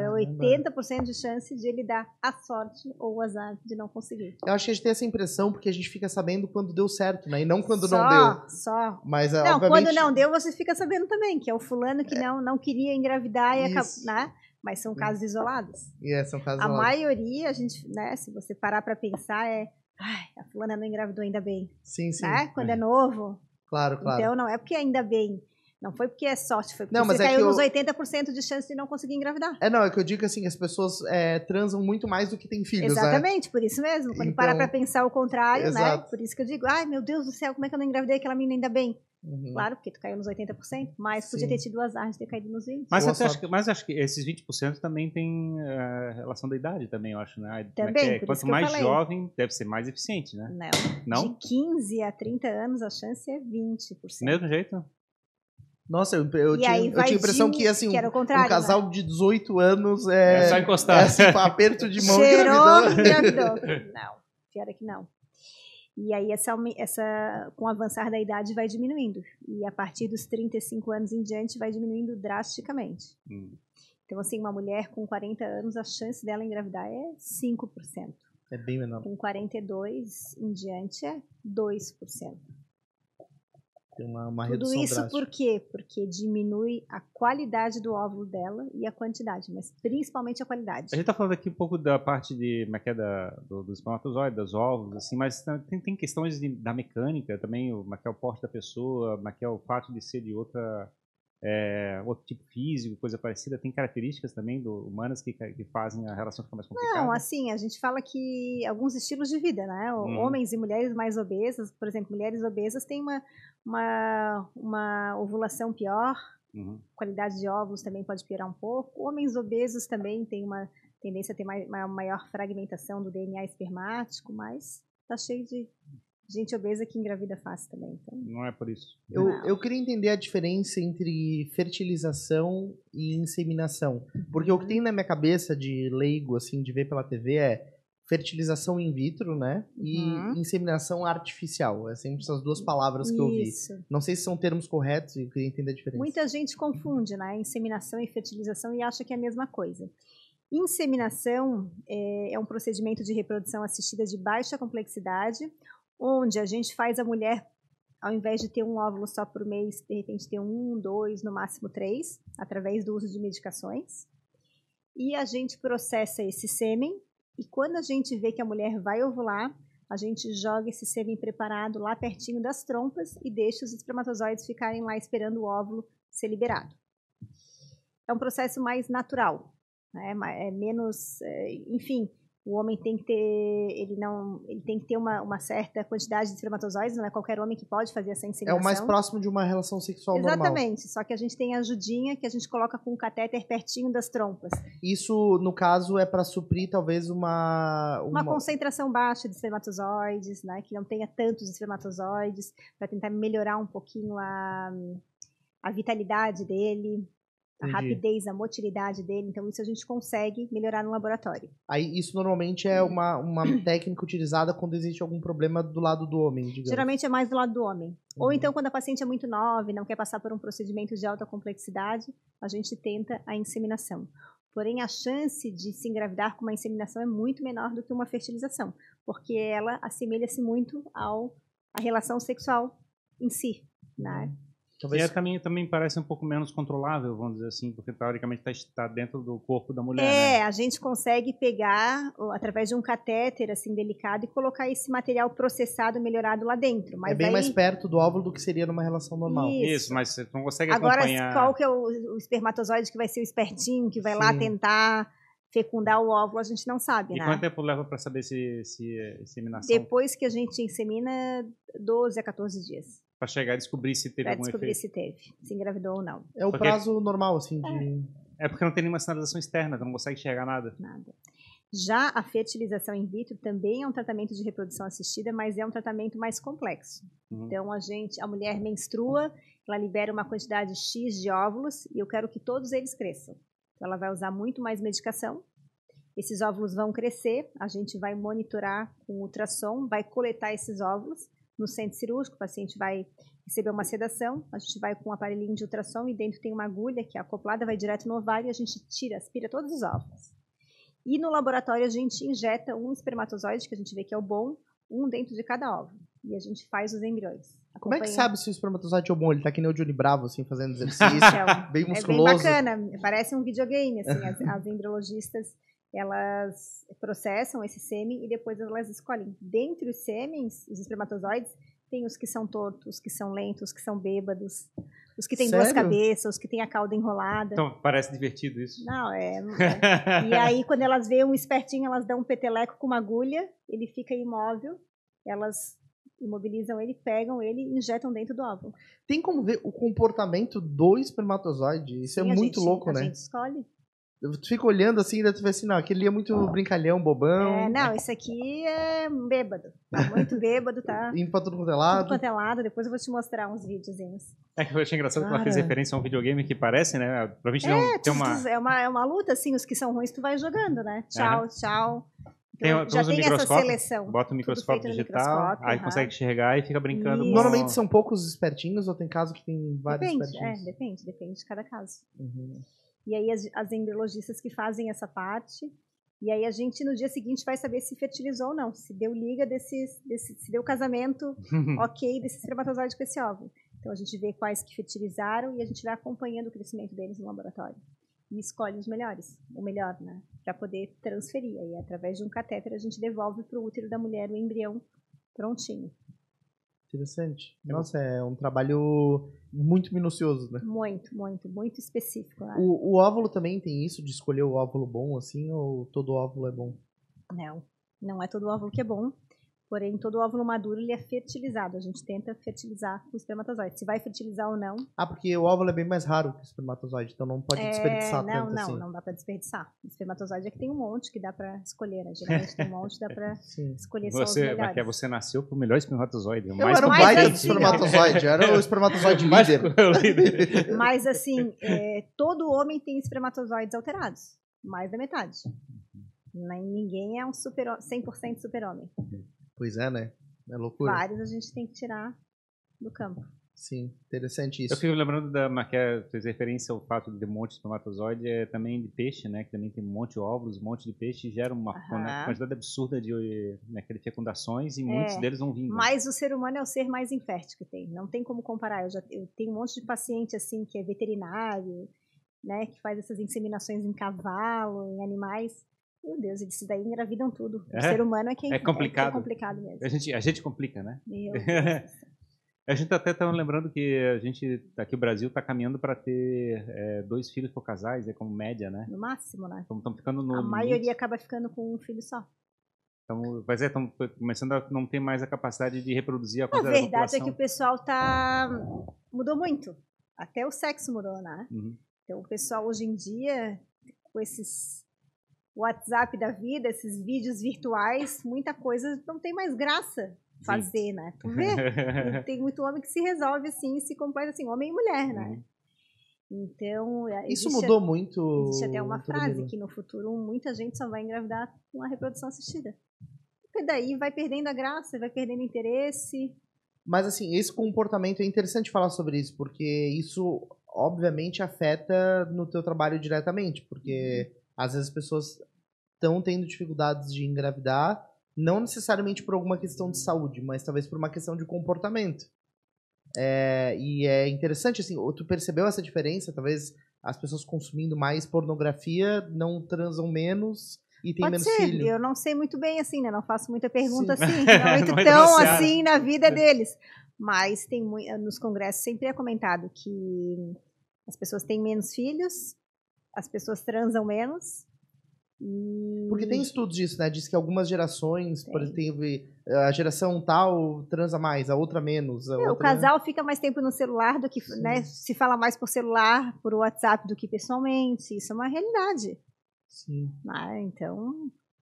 Então, é Caramba. 80% de chance de ele dar a sorte ou o azar de não conseguir. Eu acho que a gente tem essa impressão porque a gente fica sabendo quando deu certo, né? E não quando só, não deu. Só. Mas, Não, obviamente... quando não deu, você fica sabendo também, que é o fulano que não, não queria engravidar e acabou, né? Mas são casos isolados. E é, são casos A isolados. maioria, a gente, né, se você parar pra pensar, é. Ai, a fulana não engravidou ainda bem. Sim, sim. Né? Quando é novo. Claro, claro. Então não é porque ainda bem. Não foi porque é sorte, foi porque Não, mas você é caiu eu- nos 80% de chance de não conseguir engravidar. É, não, é que eu digo assim, as pessoas é, transam muito mais do que têm filhos, né? Exatamente, por isso mesmo. Quando para Então, pra pensar o contrário, né? exato. Por isso que eu digo, ai meu Deus do céu, como é que eu não engravidei aquela menina ainda bem? Uhum. Claro, porque tu caiu nos 80%, mas podia Sim. ter tido azar de ter caído nos 20%. Mas, até acho que, mas acho que esses 20% também tem eh, relação da idade também, eu acho, né? É que Também, é? por isso Quanto que eu mais falei. jovem, deve ser mais eficiente, né? Não. Não? De 15 a 30 anos, a chance é 20%. Mesmo jeito? Nossa, eu, eu tinha, eu tinha a impressão de- que assim, que um contrário, casal de 18 anos é, É, só encostar. é assim, aperto de mão Cheirou, engravidou. engravidou. Não, pior é que não. E aí, essa, essa, com o avançar da idade, vai diminuindo. E a partir dos 35 anos em diante, vai diminuindo drasticamente. Hum. Então, assim, uma mulher com 40 anos, a chance dela engravidar é 5%. É bem menor. Com 42 em diante, é 2%. Tem uma, uma Tudo redução isso drástica. por quê? Porque diminui a qualidade do óvulo dela e a quantidade, mas principalmente a qualidade. A gente tá falando aqui um pouco da parte de, como é que é, da, do, do espermatozoide, dos ovos, assim, mas tem, tem questões de- da mecânica também, o, como é é o porte da pessoa, como é o fato de ser de outra, é, outro tipo físico, coisa parecida, tem características também do, humanas que, que fazem a relação ficar mais complicada? Não, assim, a gente fala que alguns estilos de vida, né? Uhum. Homens e mulheres mais obesas, por exemplo, mulheres obesas têm uma, uma, uma ovulação pior, Uhum. qualidade de óvulos também pode piorar um pouco. Homens obesos também têm uma tendência a ter mai- uma maior fragmentação do DNA espermático, mas tá cheio de gente obesa que engravida fácil também. Então, Não é por isso. Eu, eu queria entender a diferença entre fertilização e inseminação. Porque o que tem na minha cabeça de leigo, assim, de ver pela TV é fertilização in vitro, né? E Uhum. inseminação artificial. É sempre essas duas palavras que eu vi. isso. Não sei se são termos corretos e eu queria entender a diferença. Muita gente confunde, né, inseminação e fertilização e acha que é a mesma coisa. Inseminação é, é um procedimento de reprodução assistida de baixa complexidade, onde a gente faz a mulher, ao invés de ter um óvulo só por mês, de repente ter um, dois, no máximo três, através do uso de medicações. E a gente processa esse sêmen, e quando a gente vê que a mulher vai ovular, a gente joga esse sêmen preparado lá pertinho das trompas e deixa os espermatozoides ficarem lá esperando o óvulo ser liberado. É um processo mais natural, né? É menos, é, enfim, o homem tem que ter, ele não, ele tem que ter uma, uma certa quantidade de espermatozoides, não é qualquer homem que pode fazer essa É inseminação. o mais próximo de uma relação sexual normal. Exatamente, só que a gente tem a ajudinha que a gente coloca com um catéter pertinho das trompas. Isso, no caso, é para suprir talvez uma. Uma concentração baixa de espermatozoides, né, que não tenha tantos espermatozoides, para tentar melhorar um pouquinho a, a vitalidade dele, a Entendi. rapidez, a motilidade dele. Então, isso a gente consegue melhorar no laboratório. Aí, isso normalmente é uma, uma técnica utilizada quando existe algum problema do lado do homem, digamos. Geralmente é mais do lado do homem. Ou Uhum. então, quando a paciente é muito nova e não quer passar por um procedimento de alta complexidade, a gente tenta a inseminação. Porém, a chance de se engravidar com uma inseminação é muito menor do que uma fertilização, porque ela assemelha-se muito ao à relação sexual em si, né? Talvez... E é, também, também parece um pouco menos controlável, vamos dizer assim, porque teoricamente está tá dentro do corpo da mulher. É, né? a gente consegue pegar através de um catéter assim delicado e colocar esse material processado, melhorado lá dentro. Mas é bem aí... mais perto do óvulo do que seria numa relação normal. Isso, Isso mas você não consegue Agora, acompanhar. Agora, qual que é o, o, espermatozoide que vai ser o espertinho, que vai Sim. lá tentar fecundar o óvulo, a gente não sabe, e né? quanto tempo leva para saber se, se é inseminação? Depois que a gente insemina, 12 a 14 dias para chegar a descobrir se teve pra algum descobrir efeito. se teve, se engravidou ou não. É o porque... prazo normal, assim, de... É. é porque não tem nenhuma sinalização externa, tu não consegue enxergar nada. Nada. Já a fertilização in vitro também é um tratamento de reprodução assistida, mas é um tratamento mais complexo. Uhum. Então a gente, a mulher menstrua, ela libera uma quantidade X de óvulos e eu quero que todos eles cresçam. Então ela vai usar muito mais medicação. Esses óvulos vão crescer, a gente vai monitorar com ultrassom, vai coletar esses óvulos no centro cirúrgico, o paciente vai receber uma sedação, a gente vai com um aparelhinho de ultrassom e dentro tem uma agulha que é acoplada, vai direto no ovário e a gente tira, aspira todos os óvulos. E no laboratório a gente injeta um espermatozoide, que a gente vê que é o bom, um dentro de cada óvulo. E a gente faz os embriões. Como é que sabe se o espermatozoide é bom? Ele tá que nem o Johnny Bravo, assim, fazendo exercício, é, bem musculoso. É bem bacana, parece um videogame, assim, as, as embriologistas elas processam esse sêmen e depois elas escolhem. Dentre os sêmens, os espermatozoides, tem os que são tortos, os que são lentos, os que são bêbados, os que têm Sério? duas cabeças, os que têm a cauda enrolada. Então, parece divertido isso. Não, é. é. e aí, quando elas veem um espertinho, elas dão um peteleco com uma agulha, ele fica imóvel, elas imobilizam ele, pegam ele e injetam dentro do óvulo. Tem como ver o comportamento do espermatozoide? Isso é Sim, é muito gente, louco, a né? A gente escolhe. Tu fica olhando assim, daí tu vê assim, não, aquele é muito brincalhão, bobão. É, não, esse aqui é bêbado. Tá muito bêbado, tá? Indo pra tudo quanto é lado. Tudo quanto é lado, depois eu vou te mostrar uns videozinhos. É que eu achei engraçado Cara. que ela fez referência a um videogame que parece, né? Pra gente é, não ter uma... É, uma... é uma luta, assim, os que são ruins tu vai jogando, né? Tchau, tchau. Então, tem, já tem essa seleção. Bota o microscópio digital, aí uhum. consegue enxergar e fica brincando. Isso. Normalmente são poucos espertinhos ou tem caso que tem vários depende, espertinhos? É, depende, depende de cada caso. Uhum. E aí as, as embriologistas que fazem essa parte. E aí a gente no dia seguinte vai saber se fertilizou ou não, se deu liga desses, desse, se deu casamento ok desse espermatozoide com esse óvulo. Então a gente vê quais que fertilizaram e a gente vai acompanhando o crescimento deles no laboratório. E escolhe os melhores, o melhor, né? Para poder transferir. Aí através de um catéter a gente devolve para o útero da mulher o embrião prontinho. Interessante. Nossa, é um trabalho muito minucioso, né? Muito, muito, muito específico. Né? O, o óvulo também tem isso de escolher o óvulo bom, assim, ou todo óvulo é bom? Não, não é todo óvulo que é bom. Porém, todo óvulo maduro ele é fertilizado. A gente tenta fertilizar o espermatozoide. Se vai fertilizar ou não. Ah, porque o óvulo é bem mais raro que o espermatozoide, então não pode é, desperdiçar não, tanto não, assim. Não, não dá para desperdiçar. O espermatozoide é que tem um monte que dá para escolher, né? Geralmente tem um monte que dá para escolher você, só os melhores. Mas é, você nasceu pro melhor espermatozoide. Eu era o baita do espermatozoide, era o espermatozoide líder. mas assim, é, todo homem tem espermatozoides alterados. Mais da metade. Ninguém é um super, 100% super-homem. Pois é, né? É loucura. Vários a gente tem que tirar do campo. Sim, interessante isso. Eu fico lembrando da Maquia, fez referência ao fato de ter um monte de espermatozoide, é também de peixe, né? Que também tem um monte de óvulos, um monte de peixe, e gera uma uhum. quantidade absurda de né, fecundações e é, muitos deles vão vindo. Mas o ser humano é o ser mais infértil que tem. Não tem como comparar. Eu, já, eu tenho um monte de paciente assim que é veterinário, né? Que faz essas inseminações em cavalo, em animais. Meu Deus, eles daí engravidam tudo. É? O ser humano é quem é complicado. É, é complicado mesmo. A gente, a gente complica, né? Meu a gente até está lembrando que a gente, aqui o Brasil, está caminhando para ter é, dois filhos por casais, é como média, né? No máximo, né? Estamos ficando no A limite. maioria acaba ficando com um filho só. Então, mas é, estamos começando a não ter mais a capacidade de reproduzir a A verdade é que o pessoal tá mudou muito. Até o sexo mudou, né? Uhum. Então, o pessoal hoje em dia, com esses WhatsApp da vida, esses vídeos virtuais, muita coisa não tem mais graça fazer, Sim. né? Tu vê? tem muito homem que se resolve assim, se completa assim, homem e mulher, né? Uhum. Então, isso mudou muito. Existe até uma frase que no futuro muita gente só vai engravidar com a reprodução assistida. Porque daí vai perdendo a graça, vai perdendo interesse. Mas assim, esse comportamento é interessante falar sobre isso, porque isso obviamente afeta no teu trabalho diretamente, porque uhum às vezes as pessoas estão tendo dificuldades de engravidar, não necessariamente por alguma questão de saúde, mas talvez por uma questão de comportamento. É, e é interessante, assim, tu percebeu essa diferença? Talvez as pessoas consumindo mais pornografia não transam menos e tem Pode menos ser. filho. Eu não sei muito bem, assim, né? Não faço muita pergunta Sim. assim, não entro é tão assim na vida deles. Mas tem nos congressos sempre é comentado que as pessoas têm menos filhos, as pessoas transam menos. E... Porque tem estudos disso, né? Diz que algumas gerações, por exemplo, teve a geração tal transa mais, a outra menos. A É, o outra... casal fica mais tempo no celular do que, né? Se fala mais por celular, por WhatsApp do que pessoalmente. Isso é uma realidade. Sim. né? Então,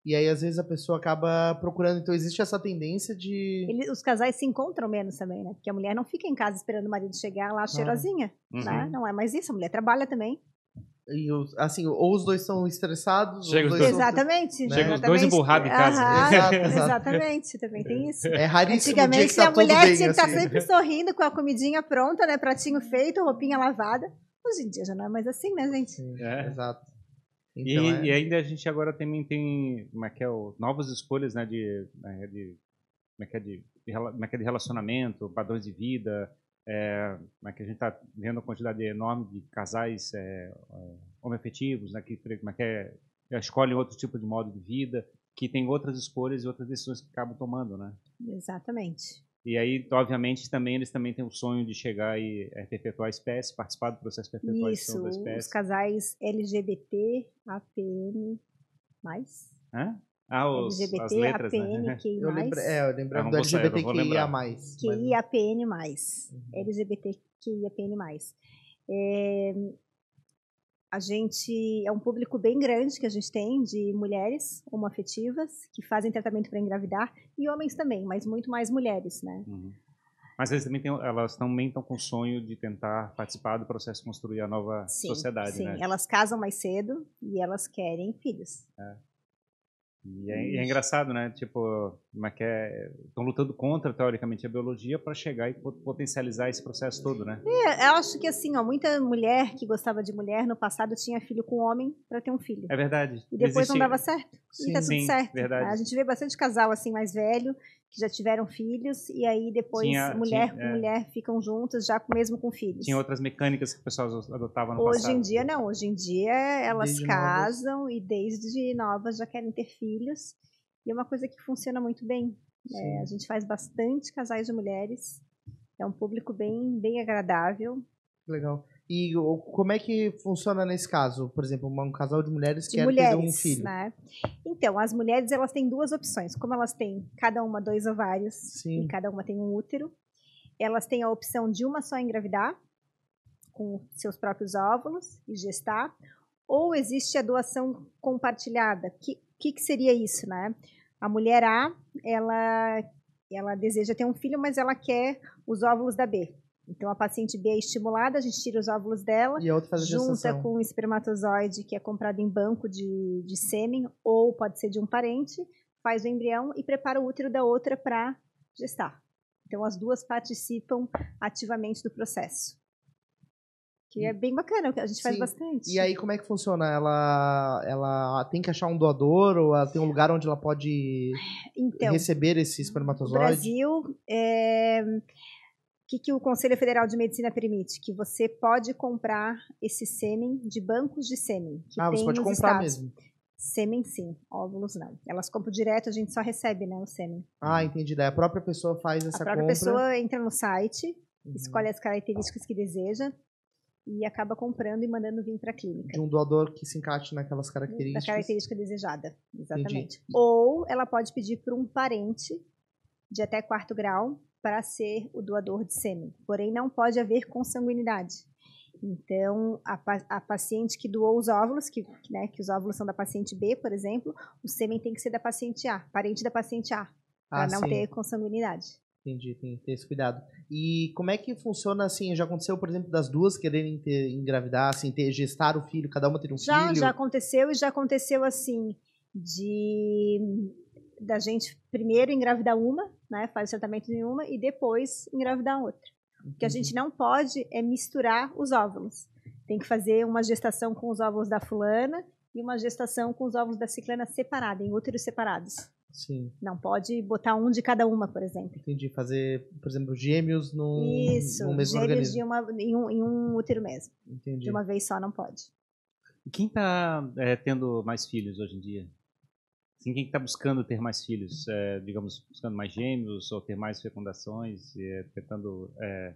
E aí, às vezes, a pessoa acaba procurando. Então, existe essa tendência de. ele- os casais se encontram menos também, né? Porque a mulher não fica em casa esperando o marido chegar lá cheirosinha, Uhum. né? Não é mais isso. A mulher trabalha também. E, os- assim, ou os dois são estressados, Chega ou os dois dois- são- Exatamente. Né? Chega os dois emburrados em casa. Aham, Exato, exato. Exatamente, também tem isso. É raríssimo o dia que Antigamente tá a mulher bem, tinha que estar assim. sempre sorrindo com a comidinha pronta, né? Pratinho feito, roupinha lavada. Hoje em dia já não é mais assim, né, gente? Sim, É. Exato. E, Então, é- e ainda a gente agora também tem como é que é, o- novas escolhas né, de, né, de, como é que é, de, de rela- como é que é de relacionamento, padrões de vida. É, como é que a gente está vendo a quantidade enorme de casais é, é, homoafetivos, né, que, é que é, escolhem outro tipo de modo de vida, que tem outras escolhas e outras decisões que acabam tomando, né? Exatamente. E aí, obviamente, também eles também têm o sonho de chegar e é, perpetuar a espécie, participar do processo de perpetuação Isso, da os espécie. casais LGBT, APN, mais. Hã? Ah, os, LGBT, as letras, APN, né? QI+, Eu lembra, é, eu lembrava do LGBTQIA+. lembrar. Mas... QI, APN+, Uhum. LGBTQI, APN+. É, a gente é um público bem grande que a gente tem de mulheres homoafetivas que fazem tratamento para engravidar e homens também, mas muito mais mulheres, né? Uhum. Mas eles também têm, elas também estão com o sonho de tentar participar do processo de construir a nova sociedade, sim. né? Elas casam mais cedo e elas querem filhos. É, e é engraçado, né? Tipo, é que é? Estão lutando contra, teoricamente, a biologia para chegar e po- potencializar esse processo todo, né? É, eu acho que assim, ó, muita mulher que gostava de mulher no passado tinha filho com homem para ter um filho. É verdade. E depois Existe- não dava certo. Sim, e tá tudo sim, certo. verdade. A gente vê bastante casal assim mais velho que já tiveram filhos e aí depois Tinha- mulher tinha- com é. mulher ficam juntas já mesmo com filhos. Tinha outras mecânicas que o pessoal adotava no Hoje passado. em dia não, hoje em dia elas Desde casam e desde novas já querem ter filhos. E é uma coisa que funciona muito bem. É, a gente faz bastante casais de mulheres. É um público bem, bem agradável. Legal. E o- como é que funciona nesse caso? Por exemplo, um casal de mulheres de quer mulheres, ter um filho. né? Então, as mulheres elas têm duas opções. Como elas têm cada uma dois ovários Sim. e cada uma tem um útero, elas têm a opção de uma só engravidar com seus próprios óvulos e gestar, ou existe a doação compartilhada. Que que, que seria isso, né? A mulher A, ela ela deseja ter um filho, mas ela quer os óvulos da B. Então a paciente B é estimulada, a gente tira os óvulos dela E a outra faz a junta gestação. com o espermatozoide que é comprado em banco de, de sêmen ou pode ser de um parente, faz o embrião e prepara o útero da outra para gestar. Então as duas participam ativamente do processo. Que é bem bacana, a gente faz Sim. bastante. E aí, como é que funciona? Ela, ela tem que achar um doador ou ela tem um lugar onde ela pode então, receber esse espermatozoide? Brasil, é, que, que o Conselho Federal de Medicina permite? Que você pode comprar esse sêmen de bancos de sêmen. Que ah, você pode nos comprar estados. mesmo. Sêmen sim, óvulos não. Elas compram direto, a gente só recebe, né, o sêmen. Ah, entendi. Daí a própria pessoa faz essa a própria compra. pessoa entra no site, Uhum. escolhe as características que deseja e acaba comprando e mandando vir para a clínica. De um doador que se encaixe naquelas Da características. característica desejada, exatamente. Entendi. Ou ela pode pedir para um parente de até quarto grau para ser o doador de sêmen. Porém, não pode haver consanguinidade. Então, a, a paciente que doou os óvulos, que, que, né, que os óvulos são da paciente B, por exemplo, o sêmen tem que ser da paciente A, parente da paciente A, para Ah, não sim. ter consanguinidade. Entendi, tem que ter esse cuidado. E como é que funciona assim? Já aconteceu, por exemplo, das duas quererem ter, engravidar, assim, ter, gestar o filho, cada uma ter um Já, filho? já aconteceu e já aconteceu assim de da gente primeiro engravidar uma, né, faz o tratamento em uma e depois engravidar outra. O que a gente não pode é misturar os óvulos. Tem que fazer uma gestação com os óvulos da fulana e uma gestação com os óvulos da ciclana separada, em úteros separados. Sim. Não pode botar um de cada uma, por exemplo. Entendi. Fazer, por exemplo, gêmeos no, Isso, no mesmo gêmeos organismo. de uma, em, um, em um útero mesmo. Entendi. De uma vez só não pode. E Quem está tendo mais filhos hoje em dia? Assim, quem está buscando ter mais filhos? É, digamos, buscando mais gêmeos ou ter mais fecundações? E, é, tentando... É,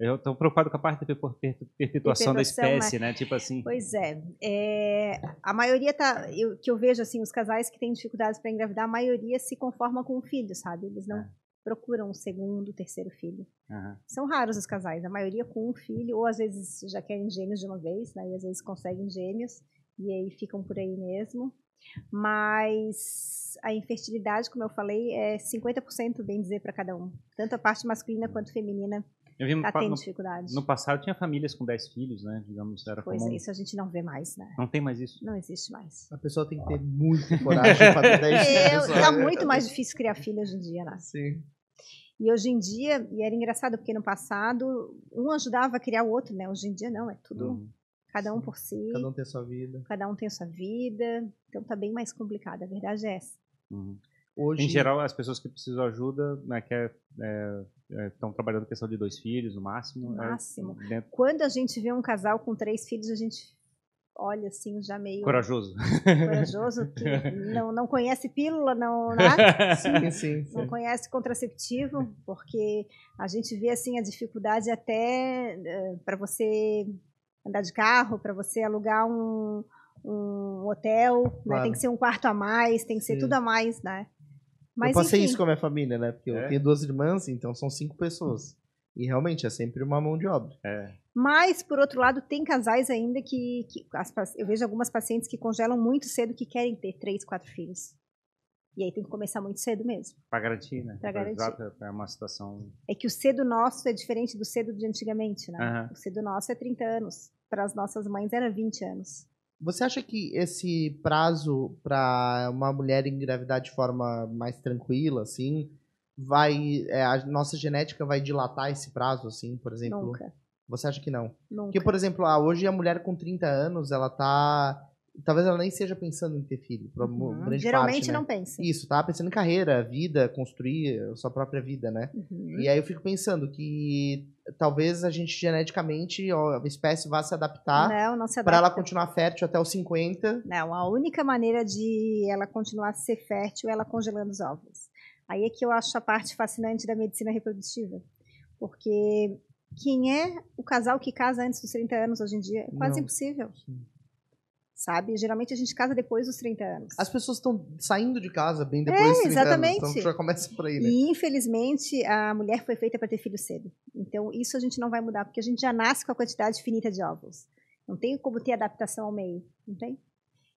eu estou preocupado com a parte da per- per- perpetuação da Perpetuação, espécie, né? Tipo assim... Pois é. é, a maioria tá. Eu, que eu vejo, assim, os casais que têm dificuldades para engravidar, a maioria se conforma com um filho, sabe? Eles não É. procuram um segundo, terceiro filho. aham. São raros os casais, a maioria com um filho, ou às vezes já querem gêmeos de uma vez, né? E às vezes conseguem gêmeos, e aí ficam por aí mesmo. Mas a infertilidade, como eu falei, é 50%, bem dizer, para cada um. Tanto a parte masculina quanto feminina Eu vi no, tendo no, dificuldade. no passado tinha famílias com 10 filhos, né? Digamos, era Pois comum. é, isso a gente não vê mais, né? Não tem mais isso. Não existe mais. A pessoa tem que ter muita coragem para ter 10 É, filhos. tá muito mais difícil criar filho hoje em dia, né? Sim. E hoje em dia, e era engraçado porque no passado um ajudava a criar o outro, né? Hoje em dia não, é tudo Uhum. Cada um por si, Cada um tem sua vida. cada um tem a sua vida, então tá bem mais complicado, a verdade é essa. Uhum. Hoje, Em geral, as pessoas que precisam de ajuda, né, que estão trabalhando questão de dois filhos no máximo. No é, máximo. dentro- Quando a gente vê um casal com três filhos, a gente olha assim já meio corajoso. corajoso, que não, não conhece pílula, não nada. sim, sim, não sim. conhece contraceptivo, porque a gente vê assim a dificuldade até para você andar de carro, para você alugar um, um hotel, né? Claro. tem que ser um quarto a mais, tem que ser Sim. tudo a mais, né? eu passei enfim, isso com a minha família, né? Porque É? eu tenho duas irmãs, então são cinco pessoas. E realmente é sempre uma mão de obra. É. mas por outro lado tem casais ainda que, que as eu vejo algumas pacientes que congelam muito cedo que querem ter três, quatro filhos. E aí tem que começar muito cedo mesmo. Pra garantir, né? Pra garantir. Exato, é uma situação. É que o cedo nosso é diferente do cedo de antigamente, né? Aham. O cedo nosso é 30 anos. Para as nossas mães era 20 anos. Você acha que esse prazo para uma mulher engravidar de forma mais tranquila, assim, vai. é, a nossa genética vai dilatar esse prazo, assim, por exemplo? Nunca. Você acha que não? Nunca. Porque, por exemplo, ah, hoje a mulher com 30 anos, ela tá. Talvez ela nem esteja pensando em ter filho. Uhum. grande Geralmente parte, né? não pensa. Isso, tá pensando em carreira, vida, construir a sua própria vida, né? Uhum. E aí eu fico pensando que talvez a gente geneticamente, a espécie vá se adaptar para ela continuar fértil até os 50. Não, a única maneira de ela continuar a ser fértil é ela congelando os óvulos. Aí é que eu acho a parte fascinante da medicina reprodutiva. Porque quem é o casal que casa antes dos 30 anos hoje em dia? É quase Não. impossível. Sim. Sabe? Geralmente a gente casa depois dos 30 anos. As pessoas estão saindo de casa bem depois dos 30 exatamente. anos. Então já começa por aí, né? E infelizmente a mulher foi feita para ter filho cedo. Então isso a gente não vai mudar, porque a gente já nasce com a quantidade finita de óvulos. Não tem como ter adaptação ao meio, não tem?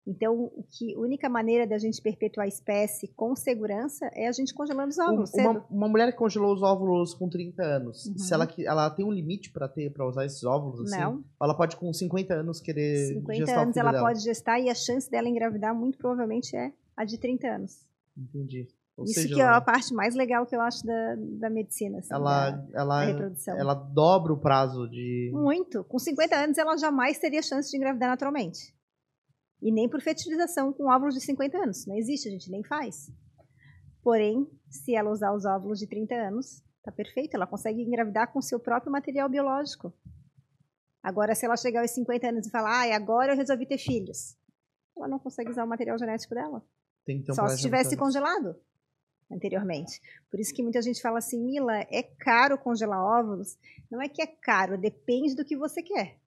Então, o que, a única maneira da gente perpetuar a espécie com segurança é a gente congelando os óvulos. Uma, uma mulher que congelou os óvulos com 30 anos, Uhum. se ela, que- ela tem um limite para ter para usar esses óvulos assim? Não, Ela pode com 50 anos querer 50 gestar anos ela dela. pode gestar e a chance dela engravidar muito provavelmente é a de 30 anos. Entendi. Ou Isso seja, que é a parte mais legal que eu acho da, da medicina, assim, ela, da, ela, da reprodução. ela dobra o prazo de Muito. Com 50 anos, ela jamais teria chance de engravidar naturalmente. E nem por fertilização com óvulos de 50 anos. Não existe, a gente nem faz. Porém, se ela usar os óvulos de 30 anos, tá perfeito. Ela consegue engravidar com seu próprio material biológico. Agora, se ela chegar aos 50 anos e falar, ah, agora eu resolvi ter filhos, ela não consegue usar o material genético dela. um Só se tivesse antes. congelado anteriormente. Por isso que muita gente fala assim, Mila, é caro congelar óvulos? Não é que é caro, depende do que você quer.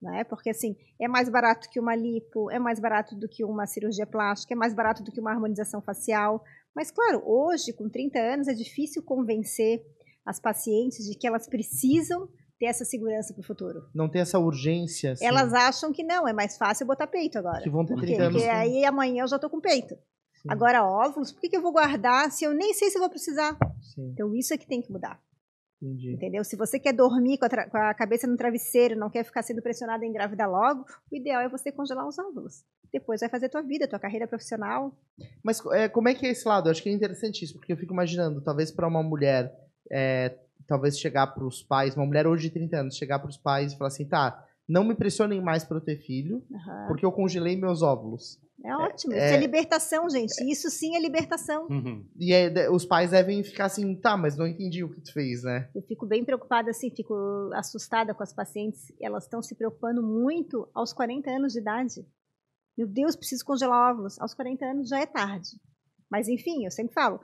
Não é? Porque assim, é mais barato que uma lipo, é mais barato do que uma cirurgia plástica, é mais barato do que uma harmonização facial. Mas claro, hoje, com 30 anos, é difícil convencer as pacientes de que elas precisam ter essa segurança para o futuro. Não tem essa urgência. assim, Elas acham que não, é mais fácil botar peito agora. que vão ter Por 30 quê? anos. Porque aí amanhã eu já tô com peito. Sim. Agora, óvulos, por que, que eu vou guardar se eu nem sei se eu vou precisar? Sim, Então, isso é que tem que mudar, entendi. entendeu? Se você quer dormir com a, com a cabeça no travesseiro, não quer ficar sendo pressionada a engravidar logo, o ideal é você congelar os óvulos. Depois vai fazer tua vida, tua carreira profissional. Mas é, como é que é esse lado? Eu acho que é interessante isso, porque eu fico imaginando, talvez para uma mulher, é, talvez chegar para os pais, uma mulher hoje de 30 anos, chegar para os pais e falar assim, tá, não me pressionem mais para eu ter filho, Aham. porque eu congelei meus óvulos. É ótimo. É, isso é libertação, gente. Isso sim é libertação. Uhum. E é, os pais devem ficar assim, tá, mas não entendi o que tu fez, né? Eu fico bem preocupada, assim, fico assustada com as pacientes. Elas estão se preocupando muito aos 40 anos de idade. Meu Deus, preciso congelar óvulos. Aos 40 anos já é tarde. Mas, enfim, eu sempre falo,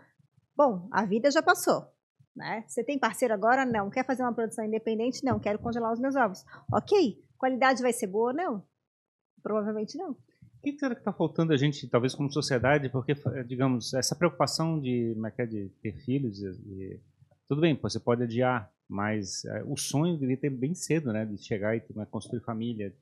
bom, a vida já passou. Né? Você tem parceiro agora? Não. Quer fazer uma produção independente? Não. Quero congelar os meus ovos. Ok. Qualidade vai ser boa? Não. Provavelmente não. O que será que está faltando a gente, talvez como sociedade, porque, digamos, essa preocupação de, como é que é, de ter filhos, e, tudo bem, você pode adiar, mas é, o sonho deveria ter bem cedo, né, de chegar e né, construir família.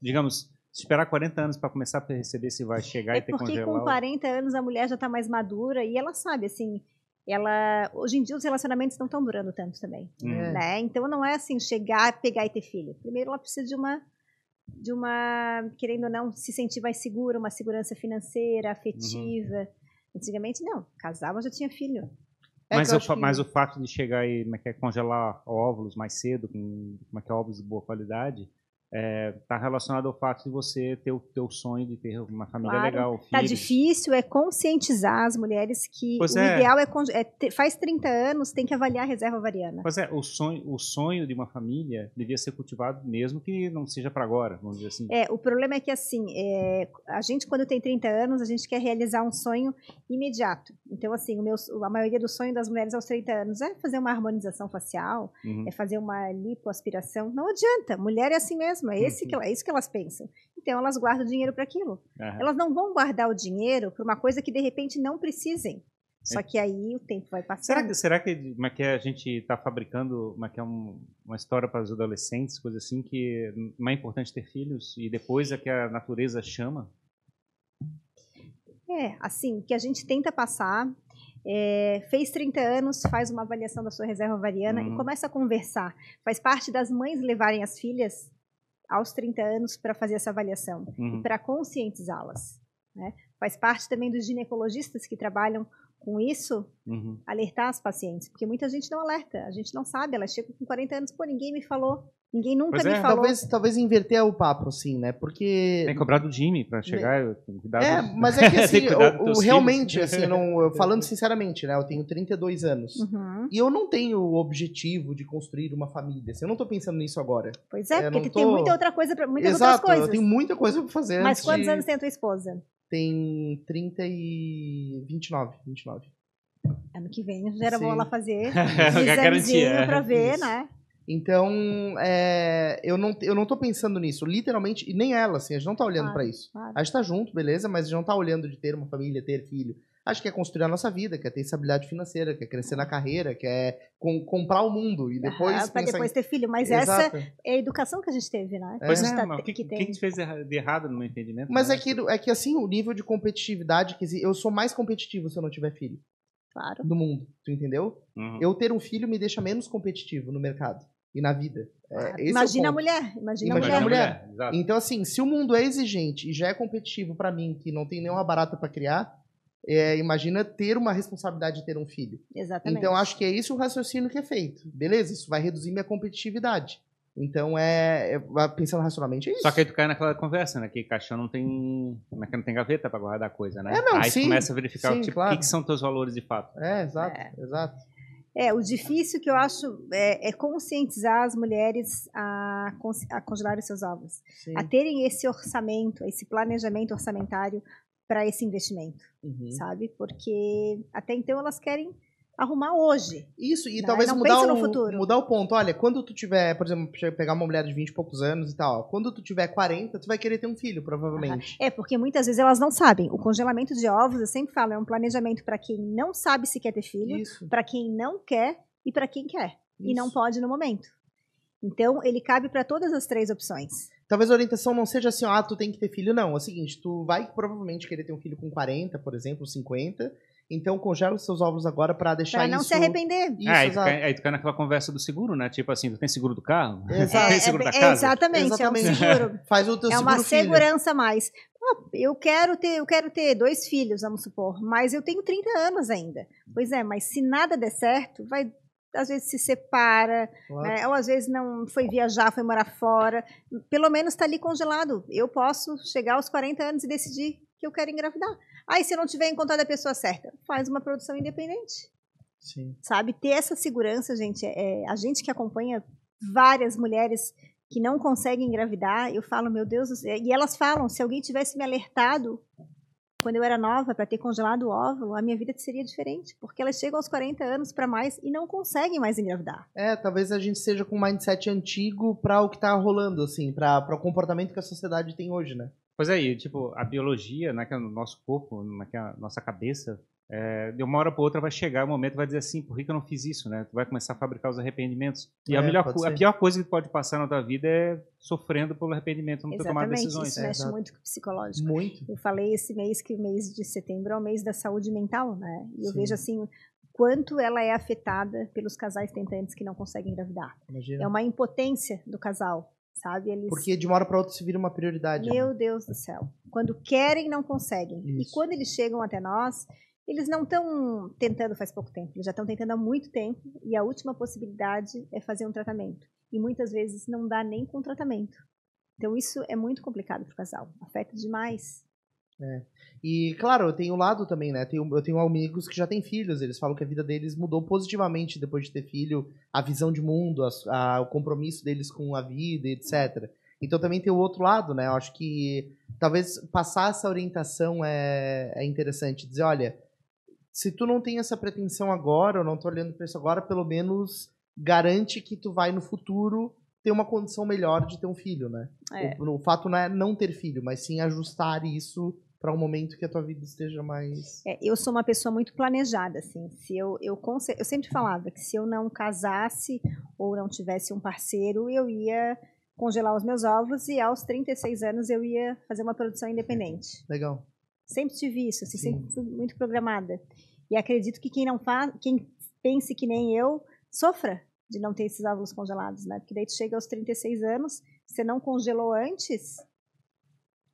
Digamos, esperar 40 anos para começar a perceber se vai chegar é e ter congelar. Porque com 40 anos a mulher já está mais madura e ela sabe, assim, ela hoje em dia os relacionamentos não estão durando tanto também, hum. né? Então não é assim chegar, pegar e ter filho. Primeiro ela precisa de uma de uma, querendo ou não, se sentir mais segura, uma segurança financeira, afetiva. Uhum. Antigamente, não. Casava, já tinha filho. É mas, o, que... mas o fato de chegar e é, é congelar óvulos mais cedo, com como é que é, óvulos de boa qualidade, está é, tá relacionado ao fato de você ter o teu sonho de ter uma família claro, legal. Está difícil, é conscientizar as mulheres que pois o é. ideal é, é faz 30 anos, tem que avaliar a reserva ovariana. Pois é, o sonho, o sonho de uma família devia ser cultivado mesmo que não seja para agora, vamos dizer assim. É, o problema é que assim, é, a gente quando tem 30 anos, a gente quer realizar um sonho imediato. Então assim, o meu, a maioria do sonho das mulheres aos 30 anos é fazer uma harmonização facial, uhum. é fazer uma lipoaspiração. Não adianta, mulher é assim mesmo é, esse que, é isso que elas pensam. Então elas guardam dinheiro para aquilo. Uhum. Elas não vão guardar o dinheiro para uma coisa que de repente não precisem. Só é. que aí o tempo vai passando. Será que, será que, é que a gente está fabricando é que é um, uma história para os adolescentes, coisa assim, que não é importante ter filhos e depois é que a natureza chama? É, assim, que a gente tenta passar. É, fez 30 anos, faz uma avaliação da sua reserva ovariana uhum. e começa a conversar. Faz parte das mães levarem as filhas aos 30 anos para fazer essa avaliação uhum. e para conscientizá-las. Né? Faz parte também dos ginecologistas que trabalham com isso, uhum. alertar as pacientes, porque muita gente não alerta, a gente não sabe, ela chega com 40 anos, pô, ninguém me falou, ninguém nunca pois me é. falou. Talvez, talvez inverter o papo, assim, né, porque... Tem que cobrar do Jimmy para chegar, né? É, mas é que assim, o, o, realmente, assim, não, falando sinceramente, né, eu tenho 32 anos, uhum. e eu não tenho o objetivo de construir uma família, assim, eu não tô pensando nisso agora. Pois é, porque tô... tem muita outra coisa, pra, muitas Exato, outras coisas. eu tenho muita coisa para fazer Mas quantos de... anos tem a tua esposa? Tem 30 e 29, 29. Ano que vem já era Sim. bom ela fazer um examezinho é. pra ver, Isso. né? Então, é, eu, não, eu não tô pensando nisso, literalmente, e nem ela, assim, a gente não tá olhando claro, para isso. Claro. A gente tá junto, beleza, mas a gente não tá olhando de ter uma família, ter filho. A gente quer construir a nossa vida, quer ter estabilidade financeira, quer crescer na carreira, quer com, comprar o mundo e depois. Ah, para depois em... ter filho. Mas Exato. essa é a educação que a gente teve, né? É. Pois é, tá, o que, que, que, que fez de errado no meu entendimento? Mas né? é, que, é que, assim, o nível de competitividade, que eu sou mais competitivo se eu não tiver filho. Claro. Do mundo, tu entendeu? Uhum. Eu ter um filho me deixa menos competitivo no mercado e na vida. É, imagina é a mulher, imagina, imagina a mulher. A mulher. então, assim, se o mundo é exigente e já é competitivo para mim, que não tem nenhuma barata para criar, é, imagina ter uma responsabilidade de ter um filho. Exatamente. Então, acho que é esse o raciocínio que é feito. Beleza, isso vai reduzir minha competitividade. Então é, é pensando racionalmente é isso. Só que aí tu cai naquela conversa, né? Que caixão não tem. É que não tem gaveta para guardar coisa, né? É, não, aí sim, tu começa a verificar sim, tipo, claro. o que, que, são teus valores de fato. É, exato, é. exato. É, o difícil que eu acho é, é conscientizar as mulheres a, a congelar os seus ovos. Sim. A terem esse orçamento, esse planejamento orçamentário para esse investimento, uhum. sabe? Porque até então elas querem arrumar hoje. Isso, e né? talvez mudar o, mudar o ponto. Olha, quando tu tiver, por exemplo, pegar uma mulher de 20 e poucos anos e tal, quando tu tiver 40, tu vai querer ter um filho, provavelmente. É, porque muitas vezes elas não sabem. O congelamento de ovos, eu sempre falo, é um planejamento para quem não sabe se quer ter filho, para quem não quer e para quem quer. Isso. E não pode no momento. Então, ele cabe para todas as três opções. Talvez a orientação não seja assim, ah, tu tem que ter filho, não. É o seguinte, tu vai provavelmente querer ter um filho com 40, por exemplo, 50, então congela os seus ovos agora para deixar pra não isso... se arrepender. Isso, é, aí, tu cai, aí tu cai naquela conversa do seguro, né? Tipo assim, tu tem seguro do carro? Exato. tem seguro é, da casa? Exatamente, exatamente, é um seguro. Faz o teu é uma segurança a mais. eu quero ter, eu quero ter dois filhos, vamos supor, mas eu tenho 30 anos ainda. Pois é, mas se nada der certo, vai às vezes se separa, claro. né? ou às vezes não foi viajar, foi morar fora. Pelo menos está ali congelado. Eu posso chegar aos 40 anos e decidir que eu quero engravidar. Aí, se não tiver encontrado a pessoa certa, faz uma produção independente. Sim. Sabe? Ter essa segurança, gente. É, a gente que acompanha várias mulheres que não conseguem engravidar, eu falo, meu Deus, e elas falam, se alguém tivesse me alertado quando eu era nova para ter congelado o óvulo, a minha vida seria diferente, porque elas chegam aos 40 anos para mais e não conseguem mais engravidar. É, talvez a gente seja com um mindset antigo para o que tá rolando assim, para o comportamento que a sociedade tem hoje, né? Pois é, e, tipo, a biologia, né, que é no nosso corpo, na que é a nossa cabeça, é, de uma hora para outra vai chegar o um momento vai dizer assim, por que, que eu não fiz isso, né? Tu vai começar a fabricar os arrependimentos. E é, a, melhor, a pior coisa que pode passar na tua vida é sofrendo pelo arrependimento, não ter tomado decisões. isso mexe é, muito com o psicológico. Muito. Eu falei esse mês que o mês de setembro é o mês da saúde mental, né? E eu Sim. vejo assim quanto ela é afetada pelos casais tentantes que não conseguem engravidar. Imagina. É uma impotência do casal, sabe? Eles... Porque de uma hora para outra se vira uma prioridade. Meu né? Deus do céu. Quando querem, não conseguem. Isso. E quando eles chegam até nós, eles não estão tentando faz pouco tempo, eles já estão tentando há muito tempo e a última possibilidade é fazer um tratamento. E muitas vezes não dá nem com tratamento. Então isso é muito complicado para o casal, afeta demais. É. E claro, eu tenho um lado também, né? eu tenho amigos que já têm filhos, eles falam que a vida deles mudou positivamente depois de ter filho, a visão de mundo, a, a, o compromisso deles com a vida, etc. Então também tem o outro lado, né? Eu acho que talvez passar essa orientação é, é interessante. Dizer, olha, se tu não tem essa pretensão agora, ou não tô olhando para isso agora, pelo menos garante que tu vai no futuro ter uma condição melhor de ter um filho, né? É. O, o, fato não é não ter filho, mas sim ajustar isso para um momento que a tua vida esteja mais. É, eu sou uma pessoa muito planejada, assim. Se eu, eu, eu sempre falava que se eu não casasse ou não tivesse um parceiro, eu ia congelar os meus ovos e aos 36 anos eu ia fazer uma produção independente. Legal. Sempre tive isso, assim, sempre fui muito programada. E acredito que quem não faz, quem pense que nem eu, sofra de não ter esses óvulos congelados, né? Porque daí tu chega aos 36 anos, você não congelou antes.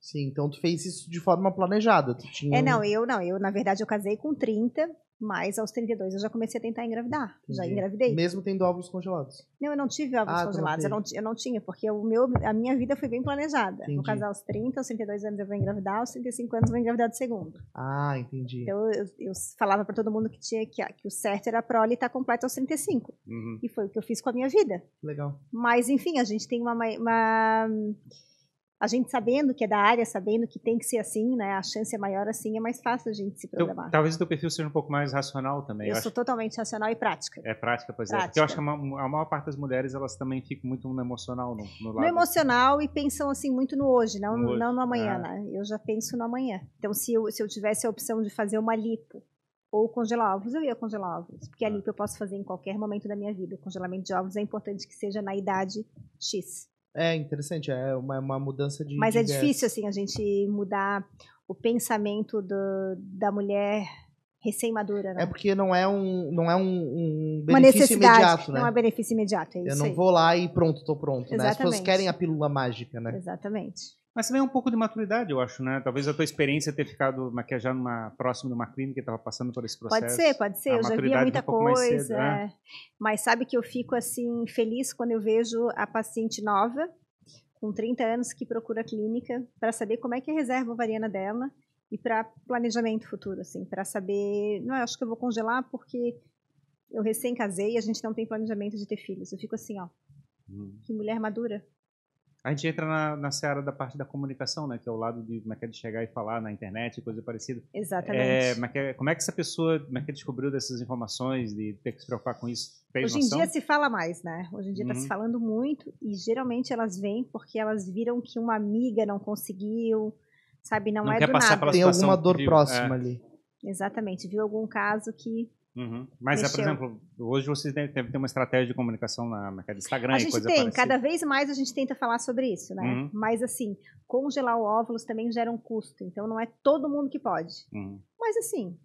Sim, então tu fez isso de forma planejada. Tu tinha... É, não, eu não. Eu, na verdade, eu casei com 30, mas aos 32 eu já comecei a tentar engravidar. Entendi. Já engravidei. Mesmo tendo óvulos congelados? Não, eu não tive óvulos ah, congelados. Eu não, eu não tinha, porque o meu, a minha vida foi bem planejada. Entendi. No casar aos 30, aos 32 anos eu vou engravidar, aos 35 anos eu vou engravidar de segundo. Ah, entendi. Então eu, eu falava para todo mundo que tinha que, que o certo era a prole estar completa aos 35. Uhum. E foi o que eu fiz com a minha vida. Legal. Mas, enfim, a gente tem uma, uma a gente sabendo que é da área, sabendo que tem que ser assim, né? A chance é maior assim, é mais fácil a gente se então, programar. Então, talvez o teu perfil seja um pouco mais racional também. Eu, eu sou acho... totalmente racional e prática. É prática, pois prática. é. Porque eu acho que a, a, maior parte das mulheres, elas também ficam muito no emocional, no, no lado. No emocional e pensam assim muito no hoje, não no, hoje. Não no amanhã, ah. né? Eu já penso no amanhã. Então, se eu, se eu tivesse a opção de fazer uma lipo ou congelar ovos, eu ia congelar ovos. Porque a lipo eu posso fazer em qualquer momento da minha vida. O congelamento de ovos é importante que seja na idade X. É interessante, é uma, uma mudança de. Mas de é difícil, assim, a gente mudar o pensamento do, da mulher recém-madura, né? É porque não é um, não é um, um benefício imediato, né? Não é benefício imediato, é Eu não aí. vou lá e pronto, tô pronto, Exatamente. né? As pessoas querem a pílula mágica, né? Exatamente. Mas também é um pouco de maturidade, eu acho, né? Talvez a tua experiência ter ficado maquiajando numa, próximo de uma clínica que estava passando por esse processo. Pode ser, pode ser. A eu já via muita um coisa. Cedo, né? é. Mas sabe que eu fico, assim, feliz quando eu vejo a paciente nova, com 30 anos, que procura a clínica para saber como é que é a reserva ovariana dela e para planejamento futuro, assim, para saber, não, eu acho que eu vou congelar porque eu recém casei e a gente não tem planejamento de ter filhos. Eu fico assim, ó, hum. que mulher madura. A gente entra na, na seara da parte da comunicação, né? Que é o lado de, como é que é de chegar e falar na internet, coisa parecida. Exatamente. É, como, é que, é, como é que essa pessoa, como é que descobriu dessas informações, de ter que se preocupar com isso? Fez Hoje noção? em dia se fala mais, né? Hoje em dia está uhum. se falando muito e geralmente elas vêm porque elas viram que uma amiga não conseguiu, sabe? Não, não é do nada. Tem alguma dor próxima é. ali. Exatamente. Viu algum caso que Uhum. Mas, é, por exemplo, hoje vocês devem ter uma estratégia de comunicação na, na Instagram a gente coisa tem, parecida. cada vez mais a gente tenta falar sobre isso, né? Uhum. Mas assim, congelar o óvulos também gera um custo, então não é todo mundo que pode. Uhum. Mas assim,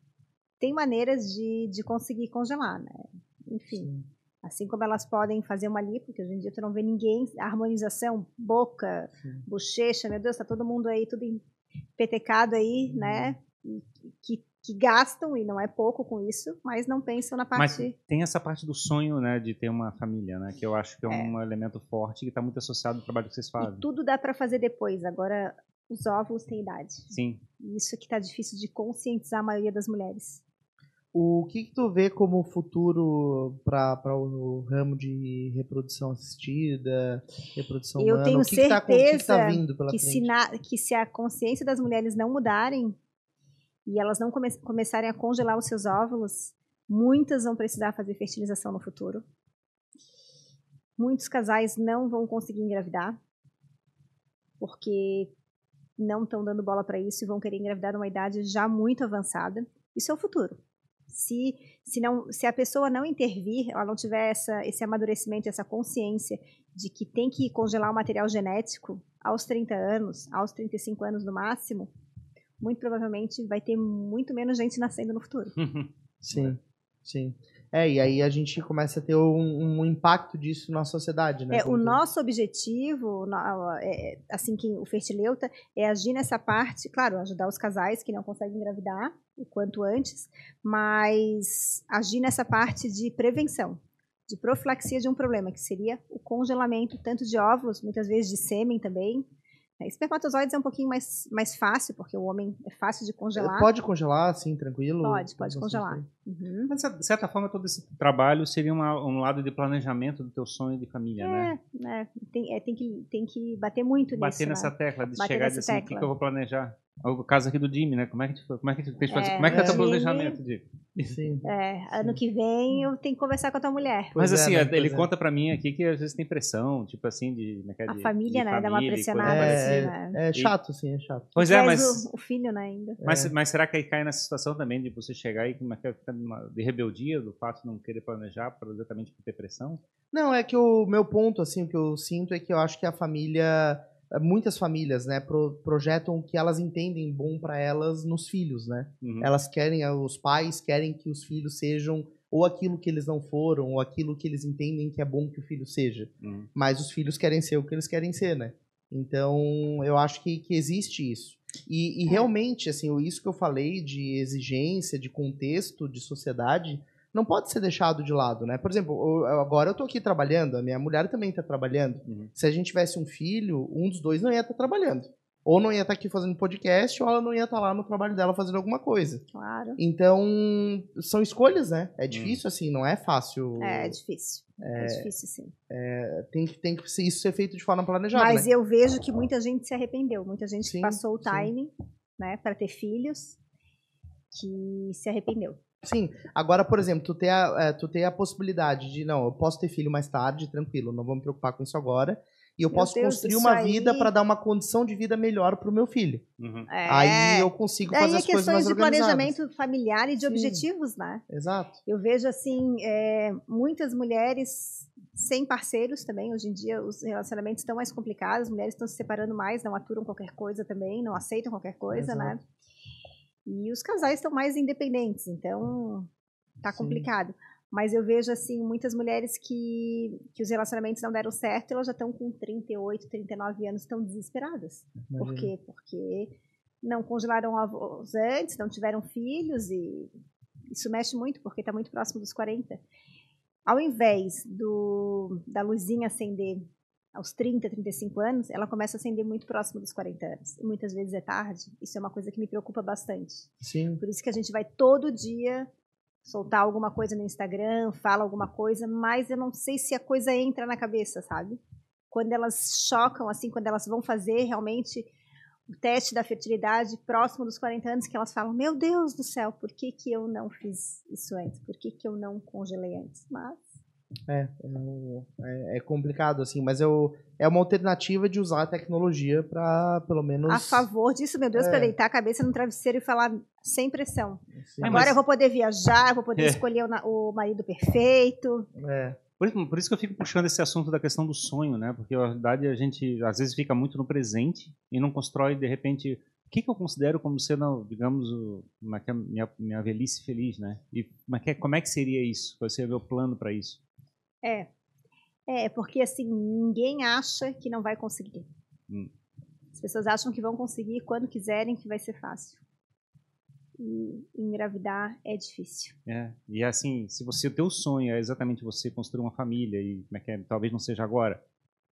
tem maneiras de, de conseguir congelar, né? Enfim. Sim. Assim como elas podem fazer uma lipo, que hoje em dia tu não vê ninguém, harmonização, boca, Sim. bochecha, meu Deus, tá todo mundo aí, tudo petecado aí, né? Uhum. Que que gastam, e não é pouco com isso, mas não pensam na parte... Mas tem essa parte do sonho, né, de ter uma família, né, que eu acho que é, é. um elemento forte que está muito associado ao trabalho que vocês fazem. E tudo dá para fazer depois. Agora, os óvulos têm idade. Sim. Isso que está difícil de conscientizar a maioria das mulheres. O que, que tu vê como futuro para o ramo de reprodução assistida, reprodução Eu humana? tenho o que que tá, o que que certeza tá pela que, se na- que se a consciência das mulheres não mudarem e elas não come- começarem a congelar os seus óvulos, muitas vão precisar fazer fertilização no futuro. Muitos casais não vão conseguir engravidar porque não estão dando bola para isso e vão querer engravidar numa idade já muito avançada. Isso é o futuro. Se, se, não, se a pessoa não intervir, ela não tiver essa, esse amadurecimento, essa consciência de que tem que congelar o material genético aos 30 anos, aos 35 anos no máximo, muito provavelmente vai ter muito menos gente nascendo no futuro. Sim, sim. É, e aí a gente começa a ter um, um impacto disso na sociedade, né? É, o tu- nosso objetivo, no- é, assim que o Fertileuta, é agir nessa parte, claro, ajudar os casais que não conseguem engravidar o quanto antes, mas agir nessa parte de prevenção, de profilaxia de um problema, que seria o congelamento tanto de óvulos, muitas vezes de sêmen também. É, Espermatozoides é um pouquinho mais, mais fácil, porque o homem é fácil de congelar. Pode congelar, assim, tranquilo? Pode, pode congelar. Uhum. Mas, de certa forma, todo esse trabalho seria uma- um lado de planejamento do teu sonho de família, né? É, é, tem, é, tem, que, tem que bater muito Bater nisso. nessa né? tecla, de Bater chegar e nessa dizer assim, o tecla. que eu vou planejar? O caso aqui do Jimmy, né? Como é que tu, como é que fez fazer? É, como é que tá teu Jimmy- planejamento, Jimmy? Sim. É, ano que vem eu tenho que conversar com a tua mulher. Pois Mas é, assim, né? ele Pois é. conta pra mim aqui que às vezes tem pressão, tipo assim, de... como é que é, A de- família, de né, dá uma família e coisa pressionada assim, né? É chato, sim, é chato. Pois é, mas... O, o filho, né, ainda. Mas, É. mas será que aí cai nessa situação também de você chegar e é é, ficar numa- de rebeldia do fato de não querer planejar para exatamente por ter pressão? Não, é que o meu ponto, assim, o que eu sinto é que eu acho que a família, muitas famílias, né, pro- projetam o que elas entendem bom pra elas nos filhos, né? Uhum. Elas querem, os pais querem que os filhos sejam ou aquilo que eles não foram, ou aquilo que eles entendem que é bom que o filho seja. Uhum. Mas os filhos querem ser o que eles querem ser, né? Então, eu acho que, que existe isso. E, e É. realmente, assim, o- isso que eu falei de exigência, de contexto, de sociedade, não pode ser deixado de lado, né? Por exemplo, o- agora eu tô aqui trabalhando, a minha mulher também tá trabalhando. Uhum. Se a gente tivesse um filho, um dos dois não ia estar trabalhando. Ou não ia estar aqui fazendo podcast, ou ela não ia estar lá no trabalho dela fazendo alguma coisa. Claro. Então, são escolhas, né? É difícil, assim, não é fácil. É difícil. É, difícil, sim. Tem que, tem que ser- isso ser feito de forma planejada, Mas né? eu vejo que muita gente se arrependeu. Muita gente Sim, que passou o sim. time, né, para ter filhos, que se arrependeu. Sim, agora, por exemplo, tu ter, a, é, tu ter a possibilidade de, não, eu posso ter filho mais tarde, tranquilo, não vou me preocupar com isso agora. E eu Meu posso Deus, construir uma aí- vida para dar uma condição de vida melhor pro meu filho. Uhum. É, Aí eu consigo daí fazer é as coisas mais questões de organizadas. planejamento familiar e de Sim. objetivos, né? Exato. Eu vejo, assim, é, muitas mulheres sem parceiros também. Hoje em dia, os relacionamentos estão mais complicados, as mulheres estão se separando mais, não aturam qualquer coisa também, não aceitam qualquer coisa, Exato. né? E os casais estão mais independentes, então tá Sim. complicado. Mas eu vejo, assim, muitas mulheres que, que os relacionamentos não deram certo, elas já estão com 38, 39 anos, estão desesperadas. Por Imagina. quê? Porque não congelaram avós antes, não tiveram filhos e isso mexe muito porque está muito próximo dos 40. Ao invés do, da luzinha acender aos 30, 35 anos, ela começa a acender muito próximo dos 40 anos. E muitas vezes é tarde. Isso é uma coisa que me preocupa bastante. Sim. Por isso que a gente vai todo dia soltar alguma coisa no Instagram, fala alguma coisa, mas eu não sei se a coisa entra na cabeça, sabe? Quando elas chocam, assim, quando elas vão fazer realmente o teste da fertilidade próximo dos 40 anos, que elas falam, meu Deus do céu, por que, que eu não fiz isso antes? Por que, que eu não congelei antes? Mas É, é, é complicado, assim, mas eu, é uma alternativa de usar a tecnologia para pelo menos. a favor disso, meu Deus, É. para deitar a cabeça no travesseiro e falar sem pressão. Sim. É, Agora mas- eu vou poder viajar, vou poder É. escolher o, o marido perfeito. É, Por isso, por isso que eu fico puxando esse assunto da questão do sonho, né? Porque na verdade a gente às vezes fica muito no presente e não constrói de repente o que, que eu considero como sendo, digamos, o, como é que é a minha, minha velhice feliz, né? E como é que, é- como é que seria isso? Qual seria o meu plano para isso? É. É, porque assim, ninguém acha que não vai conseguir. Hum. As pessoas acham que vão conseguir quando quiserem, que vai ser fácil. E engravidar é difícil. É, e assim, se você o teu sonho é exatamente você construir uma família e como é que é, talvez não seja agora,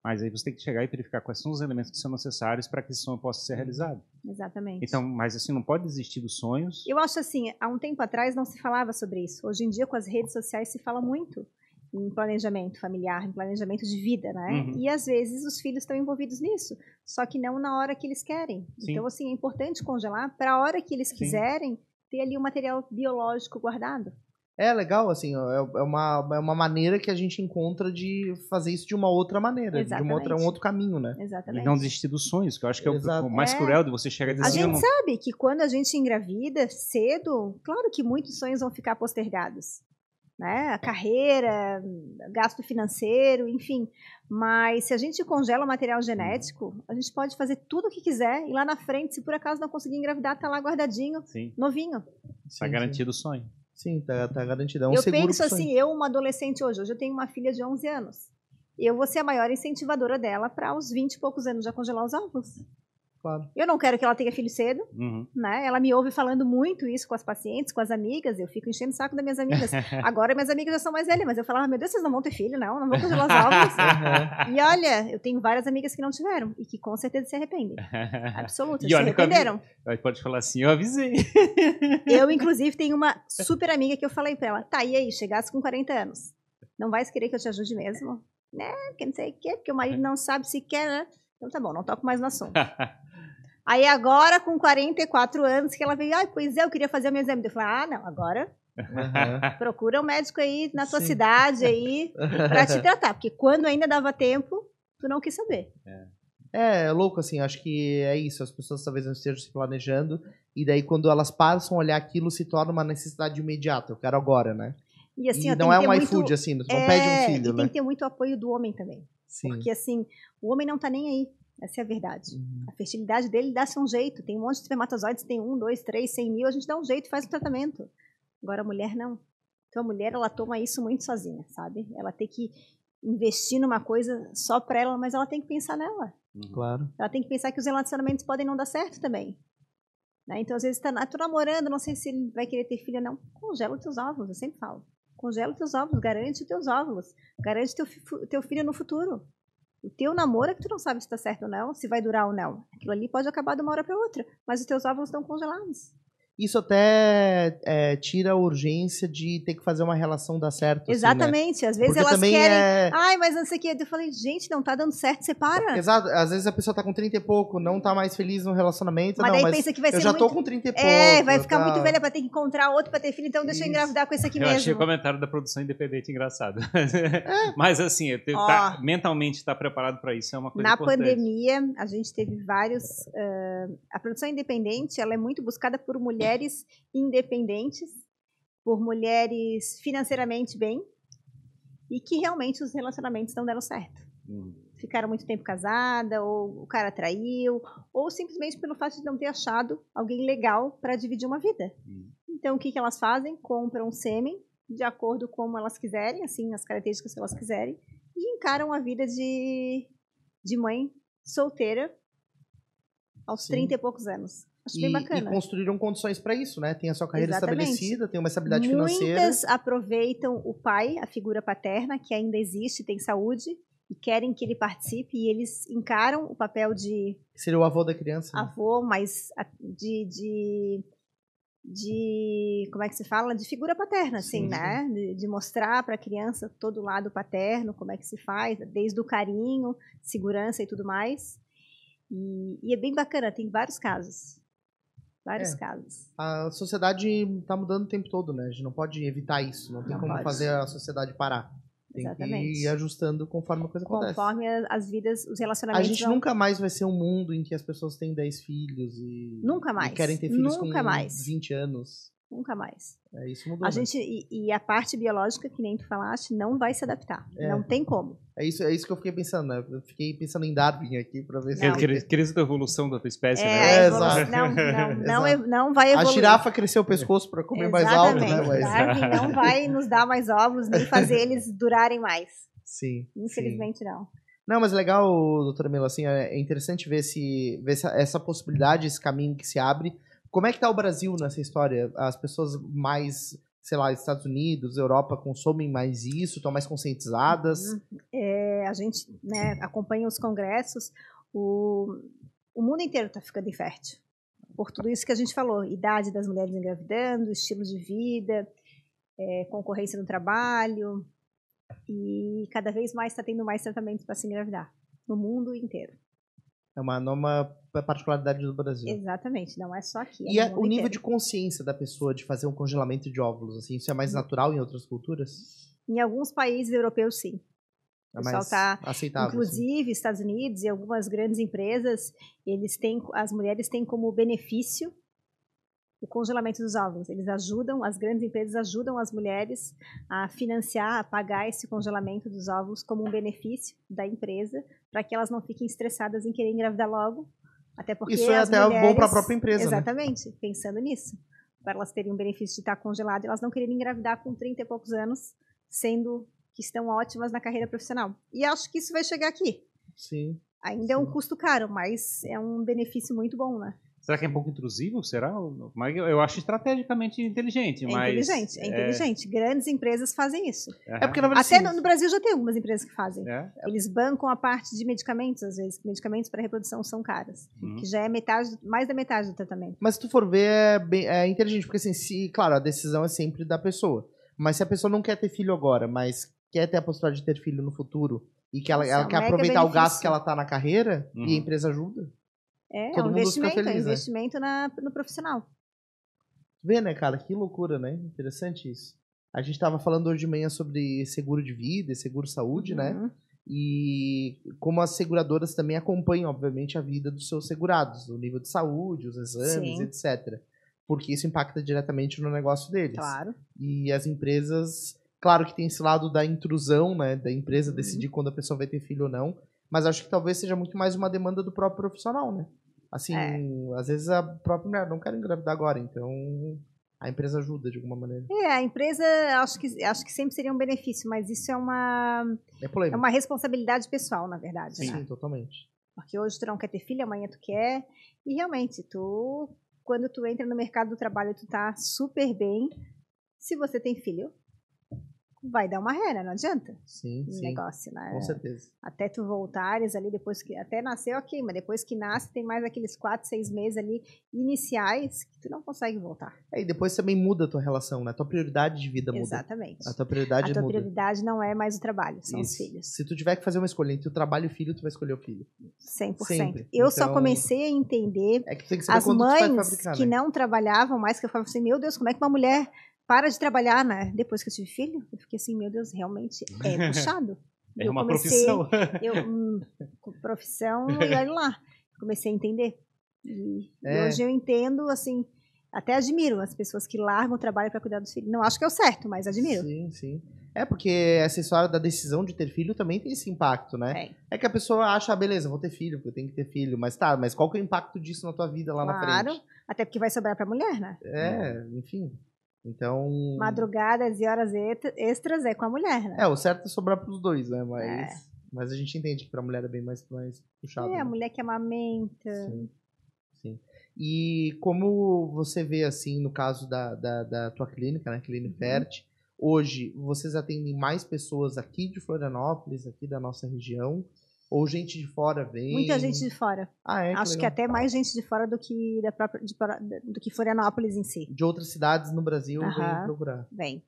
Mas aí você tem que chegar e verificar quais são os elementos que são necessários para que esse sonho possa ser realizado. Exatamente. Então, mas assim, não pode desistir dos sonhos. Eu acho assim, há um tempo atrás não se falava sobre isso. Hoje em dia, com as redes sociais, se fala muito em planejamento familiar, em planejamento de vida, né? Uhum. E às vezes os filhos estão envolvidos nisso, só que não na hora que eles querem. Sim. Então, assim, é importante congelar para a hora que eles Sim. quiserem ter ali o material biológico guardado. É legal, assim, é, é uma, é uma maneira que a gente encontra de fazer isso de uma outra maneira, Exatamente. de uma outra, um outro caminho, né? Exatamente. E não desistir dos sonhos, que eu acho que é o, o mais é. cruel de você chegar dizer A gente sabe que quando a gente engravida cedo, claro que muitos sonhos vão ficar postergados. Né? A carreira, gasto financeiro, enfim. Mas se a gente congela o material genético, a gente pode fazer tudo o que quiser e lá na frente, se por acaso não conseguir engravidar, tá lá guardadinho, sim. novinho. Está garantido o sonho. Sim, tá, tá garantido. É um eu penso assim, eu, uma adolescente hoje, hoje eu tenho uma filha de 11 anos. Eu vou ser a maior incentivadora dela para os 20 e poucos anos já congelar os ovos. Claro. Eu não quero que ela tenha filho cedo, uhum. né? Ela me ouve falando muito isso com as pacientes, com as amigas. Eu fico enchendo o saco das minhas amigas. Agora minhas amigas já são mais velhas, mas eu falava, meu Deus, vocês não vão ter filho, não? Não vão congelar os ovos. Uhum. E olha, eu tenho várias amigas que não tiveram e que com certeza se arrependem. Absoluto, se arrependeram. Pode falar assim, eu avisei. Eu, inclusive, tenho uma super amiga que eu falei pra ela, tá, e aí, chegasse com 40 anos, não vai querer que eu te ajude mesmo? Né? Que não sei o quê, porque o marido não sabe se quer, né? Então tá bom, não toco mais no assunto. Aí agora, com 44 anos, que ela veio, ah, pois é, eu queria fazer o meu exame. Eu falei, ah, não, agora uhum. procura um médico aí na tua Sim. cidade aí pra te tratar. Porque quando ainda dava tempo, tu não quis saber. É. É, é louco, assim, acho que é isso. As pessoas talvez não estejam se planejando, e daí quando elas passam a olhar aquilo, se torna uma necessidade imediata. Eu quero agora, né? E, assim, e não é um muito, iFood, assim, não é, pede um filho, e né? tem que ter muito apoio do homem também. Sim. Porque, assim, o homem não tá nem aí. Essa é a verdade. Uhum. A fertilidade dele dá-se um jeito. Tem um monte de espermatozoides, tem um, dois, três, cem mil, a gente dá um jeito e faz o tratamento. Agora a mulher não. Então a mulher, ela toma isso muito sozinha, sabe? Ela tem que investir numa coisa só para ela, mas ela tem que pensar nela. Uhum. Claro. Ela tem que pensar que os relacionamentos podem não dar certo também. Né? Então, às vezes, tá, tô namorando, não sei se ele vai querer ter filho ou não. Congela os teus óvulos, eu sempre falo. Congela os teus óvulos, garante os teus óvulos. Garante teu, teu filho no futuro. O teu namoro é que tu não sabe se está certo ou não, se vai durar ou não. Aquilo ali pode acabar de uma hora para outra, mas os teus óvulos estão congelados. Isso até é, tira a urgência de ter que fazer uma relação dar certo. Exatamente. Assim, né? Às vezes Porque elas querem. É... Ai, mas não sei o quê. Eu falei, gente, não tá dando certo, separa. Exato. Às vezes a pessoa tá com 30 e pouco, não tá mais feliz no relacionamento. Mas não, daí mas pensa que vai ser. Eu já muito... tô com 30 e pouco. É, vai ficar tá... muito velha pra ter que encontrar outro pra ter filho, então deixa Isso. eu engravidar com esse aqui eu mesmo. Eu achei o comentário da produção independente engraçado. É. mas assim, eu tenho, tá, mentalmente estar tá preparado para isso é uma coisa Na importante. pandemia, a gente teve vários. Uh, a produção independente ela é muito buscada por mulheres independentes, por mulheres financeiramente bem e que realmente os relacionamentos não deram certo. Uhum. Ficaram muito tempo casada, ou o cara traiu, ou simplesmente pelo fato de não ter achado alguém legal para dividir uma vida. Uhum. Então, o que, que elas fazem? Compram sêmen de acordo com como elas quiserem, assim, as características que elas quiserem, e encaram a vida de, de mãe solteira aos Sim. 30 e poucos anos. Acho e, bem bacana. E construíram condições para isso, né? Tem a sua carreira Exatamente. estabelecida, tem uma estabilidade Muitas financeira. Muitas aproveitam o pai, a figura paterna, que ainda existe, tem saúde, e querem que ele participe, e eles encaram o papel de. Seria o avô da criança? Né? Avô, mas de, de, de. Como é que se fala? De figura paterna, assim, sim, né? De, de mostrar para a criança todo o lado paterno, como é que se faz, desde o carinho, segurança e tudo mais. E, e é bem bacana, tem vários casos. Vários é. casos. A sociedade está mudando o tempo todo, né? A gente não pode evitar isso. Não tem não como pode. fazer a sociedade parar. Tem Exatamente. que ir ajustando conforme a coisa acontece. Conforme as vidas, os relacionamentos. A gente vão... nunca mais vai ser um mundo em que as pessoas têm 10 filhos e. Nunca mais. E querem ter filhos nunca com mais. 20 anos. Nunca mais. É, isso mudou. A né? gente, e, e, a parte biológica, que nem tu falaste, não vai se adaptar. É. Não tem como. É isso, é isso que eu fiquei pensando, né? Eu fiquei pensando em Darwin aqui pra ver se. Não. Crise da evolução da tua espécie, é, né? É, exato. Não, não, não, não vai evoluir. A girafa cresceu o pescoço pra comer mais alto, né? Mas... Darwin não vai nos dar mais óvulos, nem fazer eles durarem mais. Sim. Infelizmente, sim. não. Não, mas legal, doutora Mila, assim, é interessante ver, se, ver essa, essa possibilidade, esse caminho que se abre como é que tá o Brasil nessa história? As pessoas mais, sei lá, Estados Unidos, Europa, consomem mais isso? Estão mais conscientizadas? Uhum. É, é, a gente né, acompanha os congressos, o, o mundo inteiro está ficando infértil. Por tudo isso que a gente falou, idade das mulheres engravidando, estilo de vida, é, concorrência no trabalho, e cada vez mais está tendo mais tratamento para se engravidar, no mundo inteiro. É uma, uma particularidade do Brasil. Exatamente, não é só aqui. É e é o nível de consciência da pessoa de fazer um congelamento de óvulos, assim, isso é mais natural em outras culturas? Em alguns países europeus, sim. É o pessoal está, inclusive, sim. Estados Unidos e algumas grandes empresas, eles têm, as mulheres têm como benefício o congelamento dos óvulos. Eles ajudam, as grandes empresas ajudam as mulheres a financiar, a pagar esse congelamento dos óvulos como um benefício da empresa, para que elas não fiquem estressadas em querer engravidar logo. Até porque Isso é até mulheres, bom para a própria empresa. Né? Exatamente, né? pensando nisso. Para elas terem um benefício de estar congelado, elas não quererem engravidar com 30 e poucos anos, sendo que estão ótimas na carreira profissional. E acho que isso vai chegar aqui. Sim. Ainda sim. é um custo caro, mas é um benefício muito bom, né? Será que é um pouco intrusivo? Será? Mas eu acho estrategicamente inteligente. É mas inteligente, é, é inteligente. Grandes empresas fazem isso. Uhum. É porque, na verdade, Até no, no, Brasil já tem algumas empresas que fazem. É? Eles bancam a parte de medicamentos, às vezes. Medicamentos para reprodução são caros. Uhum. Que já é metade, mais da metade do tratamento. Mas se tu for ver, é, bem, é inteligente. Porque, assim, se, claro, a decisão é sempre da pessoa. Mas se a pessoa não quer ter filho agora, mas quer ter a possibilidade de ter filho no futuro, e que ela, ela quer aproveitar benefício. o gasto que ela tá na carreira, uhum. e a empresa ajuda. É, Todo é um investimento, feliz, é um investimento né? na, no profissional. Vê, né, cara? Que loucura, né? Interessante isso. A gente estava falando hoje de manhã sobre seguro de vida e seguro saúde, né? uhum. né? E como as seguradoras também acompanham, obviamente, a vida dos seus segurados, o nível de saúde, os exames, Sim. etc. Porque isso impacta diretamente no negócio deles. Claro. E as empresas, claro que tem esse lado da intrusão, né? Da empresa uhum. decidir quando a pessoa vai ter filho ou não. Mas acho que talvez seja muito mais uma demanda do próprio profissional, né? Assim, é. às vezes a própria mulher não quer engravidar agora, então a empresa ajuda de alguma maneira. É, a empresa acho que, acho que sempre seria um benefício, mas isso é uma, é, é uma responsabilidade pessoal, na verdade. Sim, né? totalmente. Porque hoje tu não quer ter filho, amanhã tu quer. E realmente, tu, quando tu entra no mercado do trabalho, tu tá super bem. Se você tem filho, vai dar uma ré, né? Não adianta. Sim, um sim. negócio, né? Com certeza. Até tu voltares ali, depois que. Até nasceu ok, mas depois que nasce, tem mais aqueles quatro, seis meses ali iniciais que tu não consegue voltar. É, e depois também muda a tua relação, né? A tua prioridade de vida muda. Exatamente. A tua prioridade A tua muda. prioridade não é mais o trabalho, são Isso. os filhos. Se tu tiver que fazer uma escolha entre o trabalho e o filho, tu vai escolher o filho. 100%. Sempre. Eu então, só comecei a entender é que as mães fabricar, que né? não trabalhavam mais, que eu falava assim, meu Deus, como é que uma mulher para de trabalhar, né? Depois que eu tive filho, eu fiquei assim, meu Deus, realmente é puxado. é eu uma comecei, profissão. Eu, hum, profissão, e olha lá, comecei a entender. E, é. e, hoje eu entendo, assim, até admiro as pessoas que largam o trabalho para cuidar dos filhos. Não acho que é o certo, mas admiro. Sim, sim. É porque essa história da decisão de ter filho também tem esse impacto, né? É, é que a pessoa acha, ah, beleza, vou ter filho, porque eu tenho que ter filho. Mas tá, mas qual que é o impacto disso na tua vida lá claro, na frente? Claro, até porque vai sobrar pra mulher, né? É, enfim. Então. Madrugadas e horas extras é com a mulher, né? É, o certo é sobrar pros dois, né? Mas, é. mas a gente entende que pra mulher é bem mais, mais puxado. É, né? a mulher que amamenta. Sim. Sim. E como você vê, assim, no caso da, da, da tua clínica, né? Clínica uhum. Fert, hoje vocês atendem mais pessoas aqui de Florianópolis, aqui da nossa região, ou gente de fora vem? Muita gente de fora. Ah, é? Acho que, que até mais gente de fora do que, da própria, de, do que Florianópolis em si. De outras cidades no Brasil vem procurar. Vem.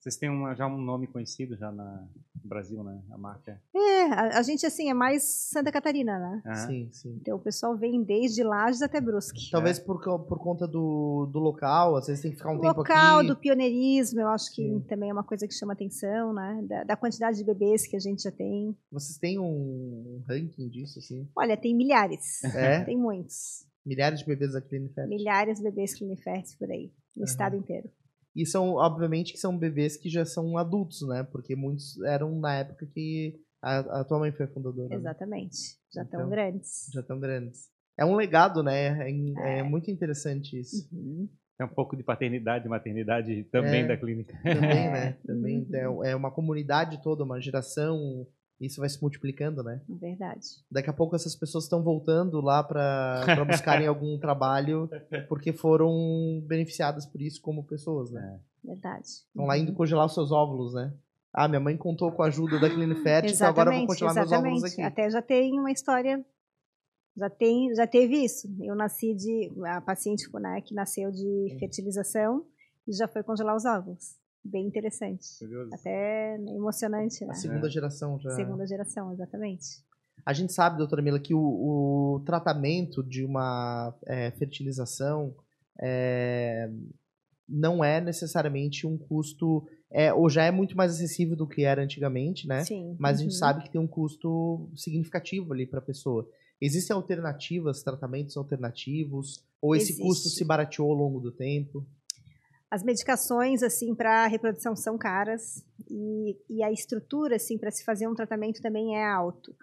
Vocês têm uma, já um nome conhecido já na, no Brasil, né? A marca. É, a, a gente assim é mais Santa Catarina, né? Ah. Sim, sim. Então o pessoal vem desde Lages até Brusque. Talvez é. por, por conta do, do local, às vezes tem que ficar um o tempo local, aqui. do pioneirismo, eu acho que sim. também é uma coisa que chama atenção, né? Da, da, quantidade de bebês que a gente já tem. Vocês têm um ranking disso, assim? Olha, tem milhares. É? Tem muitos. Milhares de bebês da Clinifert? Milhares de bebês Clinifert por aí, no uhum. estado inteiro. E são, obviamente, que são bebês que já são adultos, né? Porque muitos eram na época que a, a tua mãe foi a fundadora. Né? Exatamente. Né? Já estão então, grandes. Já estão grandes. É um legado, né? É, é. é muito interessante isso. Uhum. É um pouco de paternidade e maternidade também é, da clínica. Também, né? Também uhum. é, é uma comunidade toda, uma geração isso vai se multiplicando, né? Verdade. Daqui a pouco essas pessoas estão voltando lá para buscarem algum trabalho porque foram beneficiadas por isso como pessoas, né? Verdade. Estão lá indo congelar os seus óvulos, né? Ah, minha mãe contou com a ajuda da Clinifert, então agora eu vou continuar exatamente. meus óvulos aqui. Até já tem uma história, já, tem, já teve isso. Eu nasci de, a paciente né, que nasceu de fertilização e já foi congelar os óvulos. Bem interessante. Curioso. Até emocionante. Né? A segunda geração já. Segunda geração, exatamente. A gente sabe, doutora Mila, que o, o tratamento de uma é, fertilização é, não é necessariamente um custo, é, ou já é muito mais acessível do que era antigamente, né? Sim. Mas uhum. a gente uhum. sabe que tem um custo significativo ali para a pessoa. Existem alternativas, tratamentos alternativos? Ou esse Existe. custo se barateou ao longo do tempo? As medicações, assim, para reprodução são caras e, e a estrutura, assim, para se fazer um tratamento também é alto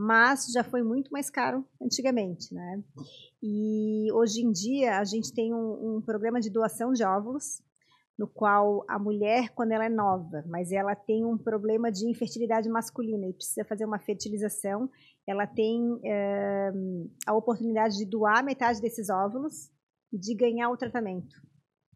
mas já foi muito mais caro antigamente, né? E hoje em dia a gente tem um, um, programa de doação de óvulos, no qual a mulher, quando ela é nova, mas ela tem um problema de infertilidade masculina e precisa fazer uma fertilização, ela tem é, a oportunidade de doar metade desses óvulos e de ganhar o tratamento.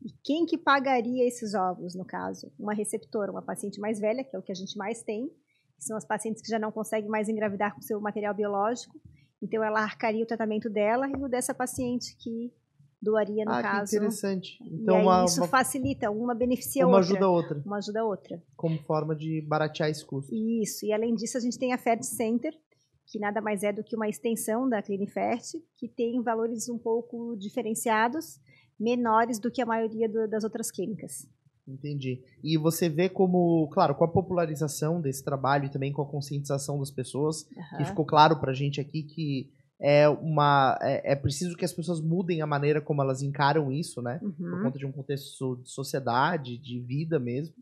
E quem que pagaria esses óvulos, no caso? Uma receptora, uma paciente mais velha, que é o que a gente mais tem, que são as pacientes que já não conseguem mais engravidar com seu material biológico. Então, ela arcaria o tratamento dela e o dessa paciente que doaria, no ah, caso. Que interessante. Então, e uma, isso uma, facilita, uma beneficia uma outra. Uma ajuda a outra. Uma ajuda a outra. Como forma de baratear esse custo. Isso. E além disso, a gente tem a Fert Center, que nada mais é do que uma extensão da Clinifert, que tem valores um pouco diferenciados, menores do que a maioria do, das outras clínicas. Entendi. E você vê como, claro, com a popularização desse trabalho e também com a conscientização das pessoas, uhum. que ficou claro pra gente aqui que é uma é, é, preciso que as pessoas mudem a maneira como elas encaram isso, né? Uhum. Por conta de um contexto de sociedade, de vida mesmo.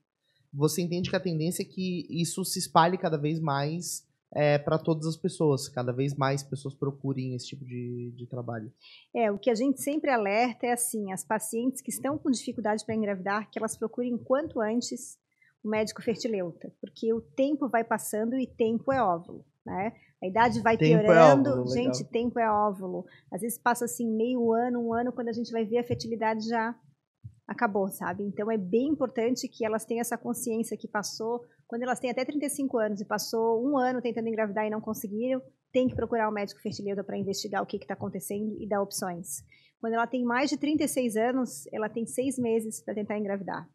Você entende que a tendência é que isso se espalhe cada vez mais é, para todas as pessoas. Cada vez mais pessoas procurem esse tipo de, de trabalho. É, o que a gente sempre alerta é assim, as pacientes que estão com dificuldade para engravidar, que elas procurem quanto antes o médico fertileuta, porque o tempo vai passando e tempo é óvulo, né? A idade vai tempo é piorando, é óvulo, gente, tempo é óvulo. Às vezes passa assim meio ano, um ano, quando a gente vai ver a fertilidade já acabou, sabe? Então é bem importante que elas tenham essa consciência que passou quando elas têm até 35 anos e passou um ano tentando engravidar e não conseguiram, tem que procurar o um médico fertileuta para investigar o que está acontecendo e dar opções. Quando ela tem mais de 36 anos, ela tem seis meses para tentar engravidar.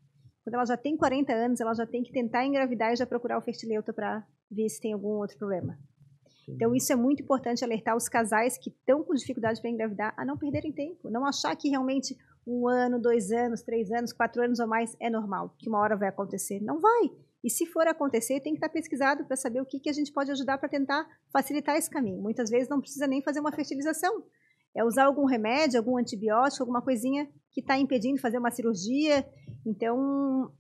Quando ela já tem 40 anos, ela já tem que tentar engravidar e já procurar o fertileuta para ver se tem algum outro problema. Então, isso é muito importante alertar os casais que estão com dificuldade para engravidar a não perderem tempo, não achar que realmente um ano, dois anos, três anos, quatro anos ou mais é normal, que uma hora vai acontecer. Não vai. E se for acontecer, tem que estar pesquisado para saber o que, que a gente pode ajudar para tentar facilitar esse caminho. Muitas vezes não precisa nem fazer uma fertilização. É usar algum remédio, algum antibiótico, alguma coisinha que está impedindo fazer uma cirurgia. Então,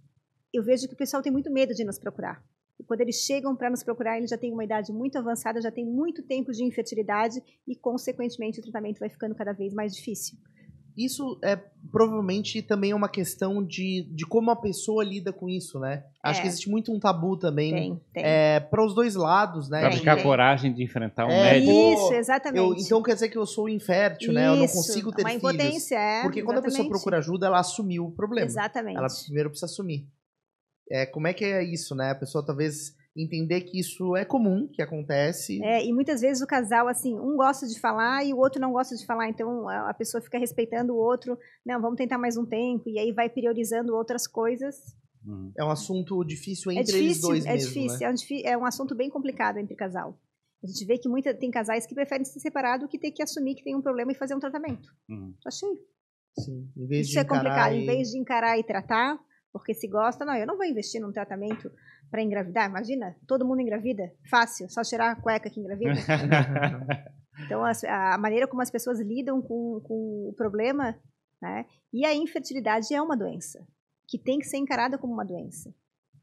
eu vejo que o pessoal tem muito medo de nos procurar. E quando eles chegam para nos procurar, eles já têm uma idade muito avançada, já têm muito tempo de infertilidade e, consequentemente, o tratamento vai ficando cada vez mais difícil. Isso é provavelmente também é uma questão de, de como a pessoa lida com isso, né? Acho é. que existe muito um tabu também. Tem, tem. É, para os dois lados, né? Pra ficar coragem de enfrentar um é, médico. Isso, exatamente. Eu, então quer dizer que eu sou infértil, isso, né? Eu não consigo ter uma filhos. impotência, é. Porque quando exatamente. a pessoa procura ajuda, ela assumiu o problema. Exatamente. Ela primeiro precisa assumir. É, como é que é isso, né? A pessoa talvez entender que isso é comum, que acontece. É, e muitas vezes o casal, assim, um gosta de falar e o outro não gosta de falar, então a pessoa fica respeitando o outro, não, vamos tentar mais um tempo, e aí vai priorizando outras coisas. Uhum. É um assunto difícil entre é difícil, eles dois é mesmo, difícil, né? é, um, é um assunto bem complicado entre casal. A gente vê que muita, tem casais que preferem se separar do que ter que assumir que tem um problema e fazer um tratamento. Uhum. Achei. Sim, em vez Isso de é complicado. E... Em vez de encarar e tratar, porque se gosta, não, eu não vou investir num tratamento para engravidar. Imagina, todo mundo engravida, fácil, só tirar a cueca que engravida. então, a, a, maneira como as pessoas lidam com, com o problema, né? E a infertilidade é uma doença que tem que ser encarada como uma doença,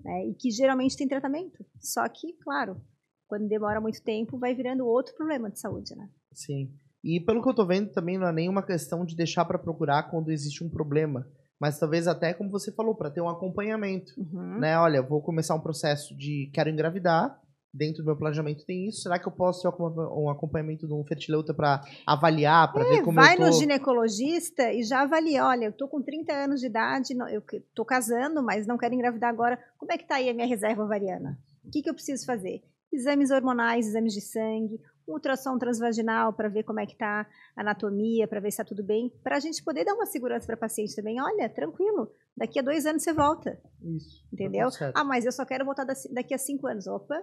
né? E que geralmente tem tratamento. Só que, claro, quando demora muito tempo, vai virando outro problema de saúde, né? Sim. E pelo que eu tô vendo, também não é nenhuma questão de deixar para procurar quando existe um problema mas talvez até, como você falou, para ter um acompanhamento. Uhum. Né? Olha, vou começar um processo de quero engravidar, dentro do meu planejamento tem isso? Será que eu posso ter um acompanhamento de um fertileuta para avaliar, para é, ver como vai eu tô... no ginecologista e já avalia, olha, eu tô com 30 anos de idade, eu tô casando, mas não quero engravidar agora. Como é que tá aí a minha reserva ovariana? O que, que eu preciso fazer? Exames hormonais, exames de sangue, um ultrassom transvaginal para ver como é que está a anatomia, para ver se está tudo bem, para a gente poder dar uma segurança para a paciente também. Olha, tranquilo, daqui a dois anos você volta. Isso. Entendeu? Tá ah, mas eu só quero voltar daqui a cinco anos. Opa,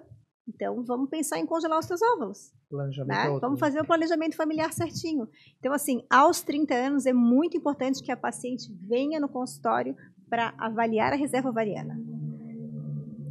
então, vamos pensar em congelar os seus óvulos. Planejamento né? É vamos fazer o planejamento familiar certinho. Então, assim, aos 30 anos é muito importante que a paciente venha no consultório para avaliar a reserva ovariana.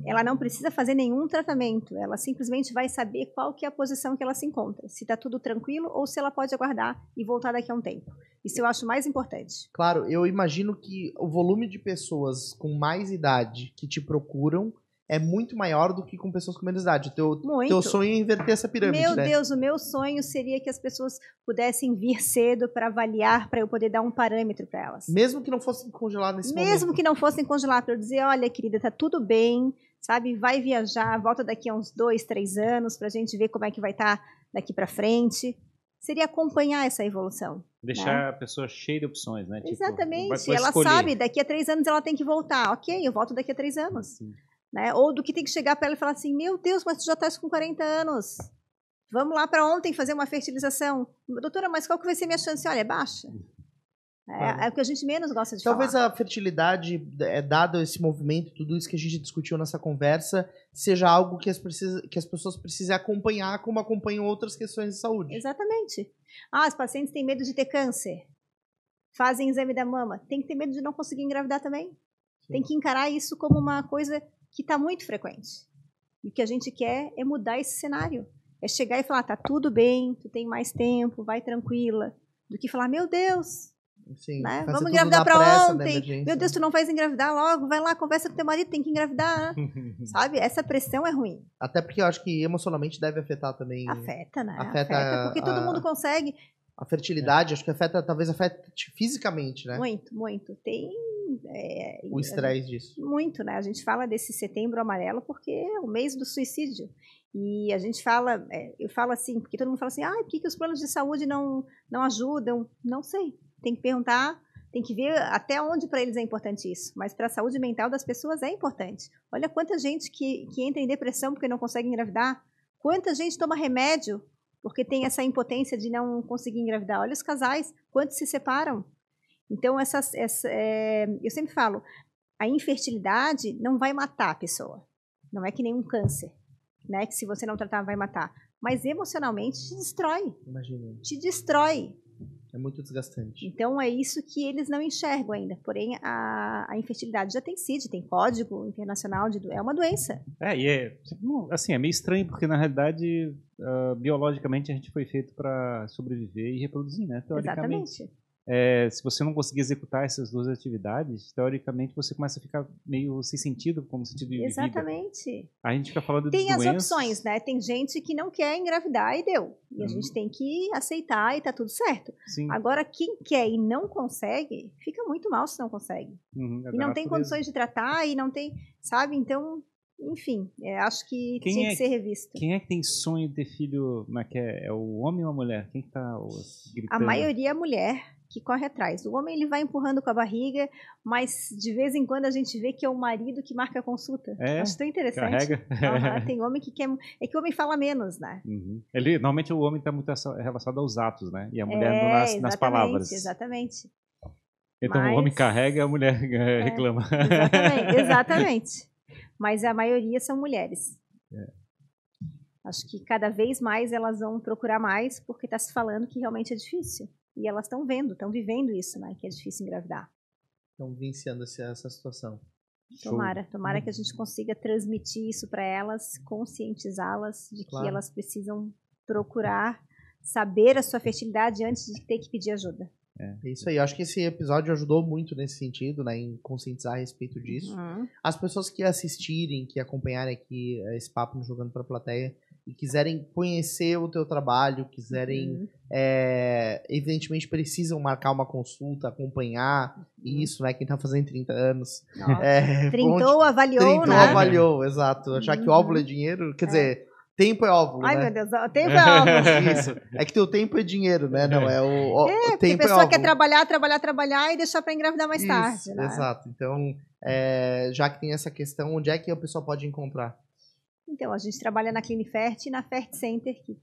Ela não precisa fazer nenhum tratamento, ela simplesmente vai saber qual que é a posição que ela se encontra, se está tudo tranquilo ou se ela pode aguardar e voltar daqui a um tempo. Isso eu acho mais importante. Claro, eu imagino que o volume de pessoas com mais idade que te procuram é muito maior do que com pessoas com menos idade. Teu, muito. teu sonho é inverter essa pirâmide, Meu né? Deus, o meu sonho seria que as pessoas pudessem vir cedo para avaliar, para eu poder dar um parâmetro para elas. Mesmo que não fossem congelar nesse Mesmo momento. Mesmo que não fossem congelar, para eu dizer, olha, querida, tá tudo bem, sabe? Vai viajar, volta daqui a uns dois, três anos para a gente ver como é que vai estar tá daqui para frente. Seria acompanhar essa evolução. Deixar né? a pessoa cheia de opções, né? Tipo, Exatamente. Tipo, ela sabe, daqui a três anos ela tem que voltar. Ok, eu volto daqui a três anos. Sim. Né? Ou do que tem que chegar para ela e falar assim: Meu Deus, mas tu já estás com 40 anos. Vamos lá para ontem fazer uma fertilização. Doutora, mas qual que vai ser minha chance? Olha, é baixa. É, é, o que a gente menos gosta de Talvez falar. a fertilidade, é, dado esse movimento, tudo isso que a gente discutiu nessa conversa, seja algo que as, precisa, que as pessoas precisem acompanhar como acompanham outras questões de saúde. Exatamente. Ah, os pacientes têm medo de ter câncer. Fazem exame da mama. Tem que ter medo de não conseguir engravidar também. Sim. Tem que encarar isso como uma coisa que está muito frequente. E o que a gente quer é mudar esse cenário. É chegar e falar, tá tudo bem, tu tem mais tempo, vai tranquila. Do que falar, meu Deus, Sim, né? Vamos engravidar para ontem. Meu Deus, tu não vais engravidar logo, vai lá, conversa com teu marido, tem que engravidar. Sabe? Essa pressão é ruim. Até porque eu acho que emocionalmente deve afetar também. Afeta, né? Afeta, afeta porque a, todo mundo consegue. A fertilidade, é. acho que afeta, talvez afete fisicamente, né? Muito, muito. Tem é, o estresse disso. Muito, né? A gente fala desse setembro amarelo porque é o mês do suicídio. E a gente fala, é, eu falo assim, porque todo mundo fala assim, ah, por que, que os planos de saúde não, não ajudam? Não sei. Tem que perguntar, tem que ver até onde para eles é importante isso. Mas para a saúde mental das pessoas é importante. Olha quanta gente que, que entra em depressão porque não consegue engravidar. Quanta gente toma remédio porque tem essa impotência de não conseguir engravidar. Olha os casais, quantos se separam então, essa, é, eu sempre falo, a infertilidade não vai matar a pessoa. Não é que nem um câncer, né? Que se você não tratar vai matar. Mas emocionalmente te destrói. Imagina. Te destrói. É muito desgastante. Então é isso que eles não enxergam ainda. Porém, a, a infertilidade já tem CID, tem código internacional de é uma doença. É, e é assim, é meio estranho porque na realidade uh, biologicamente a gente foi feito para sobreviver e reproduzir, né? Teoricamente. Exatamente é, se você não conseguir executar essas duas atividades, teoricamente você começa a ficar meio sem sentido, como sentido de Exatamente. Vida. A gente fica falando Tem as opções, né? Tem gente que não quer engravidar e deu. E a uhum. gente tem que aceitar e tá tudo certo. Sim. Agora, quem quer e não consegue, fica muito mal se não consegue. Uhum, é e não tem condições de tratar e não tem, sabe? Então, enfim, é, acho que quem tinha é, que ser revisto. Quem é que tem sonho de ter filho? É, é, é o homem ou a mulher? Quem que tá gritando? A maioria é mulher que corre atrás. O homem ele vai empurrando com a barriga, mas de vez em quando a gente vê que é o marido que marca a consulta. É, Acho tão interessante. Carrega. Uhum, tem homem que quer. É que o homem fala menos, né? Uhum. Ele, normalmente o homem está muito relacionado aos atos, né? E a mulher é, nas, nas palavras. Exatamente. Então mas... o homem carrega e a mulher é, reclama. Exatamente, exatamente. Mas a maioria são mulheres. É. Acho que cada vez mais elas vão procurar mais porque está se falando que realmente é difícil. E elas estão vendo, estão vivendo isso, né? Que é difícil engravidar. Estão vivenciando essa situação. Tomara, tomara que a gente consiga transmitir isso para elas, conscientizá-las de claro. que elas precisam procurar saber a sua fertilidade antes de ter que pedir ajuda. É. é isso aí, eu acho que esse episódio ajudou muito nesse sentido, né, em conscientizar a respeito disso. Uhum. As pessoas que assistirem, que acompanharem aqui esse papo no Jogando para a Plateia, e quiserem conhecer o teu trabalho, quiserem, uhum. é, evidentemente precisam marcar uma consulta, acompanhar uhum. isso, né? Quem tá fazendo 30 anos. É, trintou, avaliou, trintou, né? avaliou, exato. Achar que o óvulo é uhum. dinheiro, quer é. dizer... Tempo é óvulo, Ai, né? meu Deus, tempo é óvulo. Isso. É que teu tempo é dinheiro, né? Não, é o, o é, o tempo a pessoa é quer trabalhar, trabalhar, trabalhar e deixar para engravidar mais Isso, tarde, né? Exato. Então, é, já que tem essa questão, onde é que a pessoa pode encontrar? Então, a gente trabalha na Clinifert e na Fert Center, que,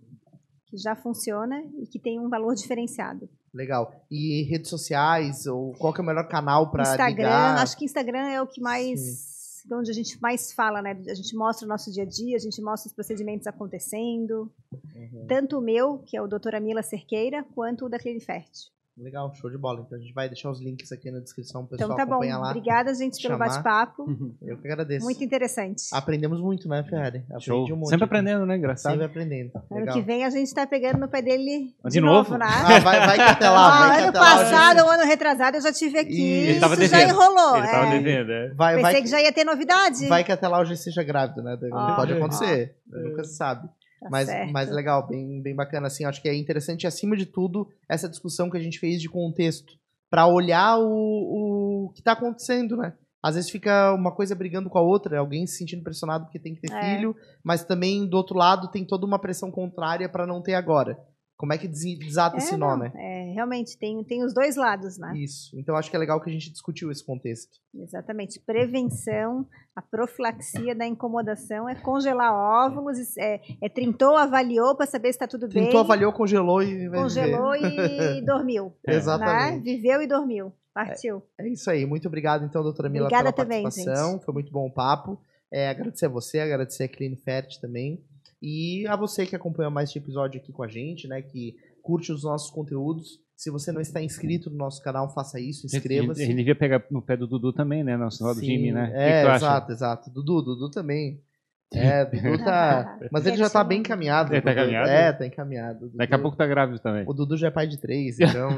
que já funciona e que tem um valor diferenciado. Legal. E redes sociais, ou qual que é o melhor canal para Instagram, ligar? acho que Instagram é o que mais... Sim onde a gente mais fala, né? A gente mostra o nosso dia a dia, a gente mostra os procedimentos acontecendo. Uhum. Tanto o meu, que é o doutora Mila Cerqueira, quanto o da Clinifert. Legal, show de bola. Então a gente vai deixar os links aqui na descrição para o pessoal então, tá bom. lá. Obrigada, gente, pelo bate-papo. Eu que agradeço. Muito interessante. Aprendemos muito, né, Ferrari? Show. Um Sempre aprendendo, né? Engraçado. Sempre aprendendo. Ano que vem a gente está pegando no pé dele de, de novo. novo né? Ah, vai, vai que até lá. Ah, vai ano passado, ou ano retrasado, eu já tive aqui. E ele tava já enrolou. Ele tava é. devendo, é. Vai, Pensei vai que já ia ter novidade. Vai que até lá hoje seja grávido, né? Oh, Pode acontecer. Oh. Nunca se sabe. Tá mas, mas legal, bem, bem bacana. Assim, acho que é interessante, acima de tudo, essa discussão que a gente fez de contexto, para olhar o, o que está acontecendo, né? Às vezes fica uma coisa brigando com a outra, alguém se sentindo pressionado porque tem que ter é. filho, mas também do outro lado tem toda uma pressão contrária para não ter agora. Como é que desata é, esse nó, não, né? É, realmente, tem, tem os dois lados, né? Isso. Então acho que é legal que a gente discutiu esse contexto. Exatamente. Prevenção, a profilaxia da incomodação é congelar óvulos, é, é trintou, avaliou para saber se está tudo trintou, bem. Trintou, avaliou, congelou e Congelou e dormiu. Né? Exatamente. Né? Viveu e dormiu. Partiu. É, é, isso aí. Muito obrigado, então, doutora Mila, Obrigada pela também, participação. Gente. Foi muito bom o papo. É, agradecer a você, agradecer a Clean Fert também. E a você que acompanha mais este episódio aqui com a gente, né? Que curte os nossos conteúdos. Se você não está inscrito no nosso canal, faça isso, inscreva-se. Ele devia pegar no pé do Dudu também, né? Nosso do Jimmy, né? É, que que exato, exato. Dudu, Dudu também. É, Dudu tá. Mas ele já tá bem encaminhado. Ele tá encaminhado? É, tá encaminhado. Dudu... Daqui a pouco tá grávido também. O Dudu já é pai de três, então.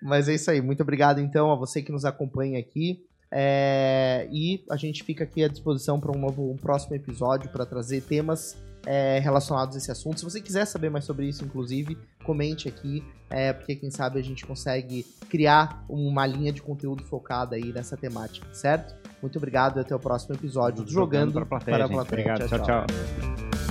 Mas é isso aí. Muito obrigado, então, a você que nos acompanha aqui. É, e a gente fica aqui à disposição para um novo um próximo episódio para trazer temas é, relacionados a esse assunto. Se você quiser saber mais sobre isso, inclusive, comente aqui, é, porque quem sabe a gente consegue criar uma linha de conteúdo focada aí nessa temática, certo? Muito obrigado e até o próximo episódio. Jogando, Jogando para a plateia. Para a plateia. Obrigado, tchau, tchau. tchau.